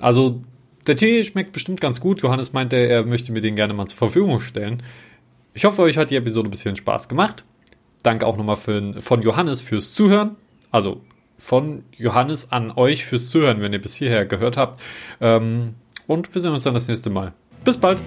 Also, der Tee schmeckt bestimmt ganz gut. Johannes meinte, er möchte mir den gerne mal zur Verfügung stellen. Ich hoffe, euch hat die Episode ein bisschen Spaß gemacht. Danke auch nochmal für, von Johannes fürs Zuhören. Also von Johannes an euch fürs Zuhören, wenn ihr bis hierher gehört habt. Ähm, und wir sehen uns dann das nächste Mal. Bis bald.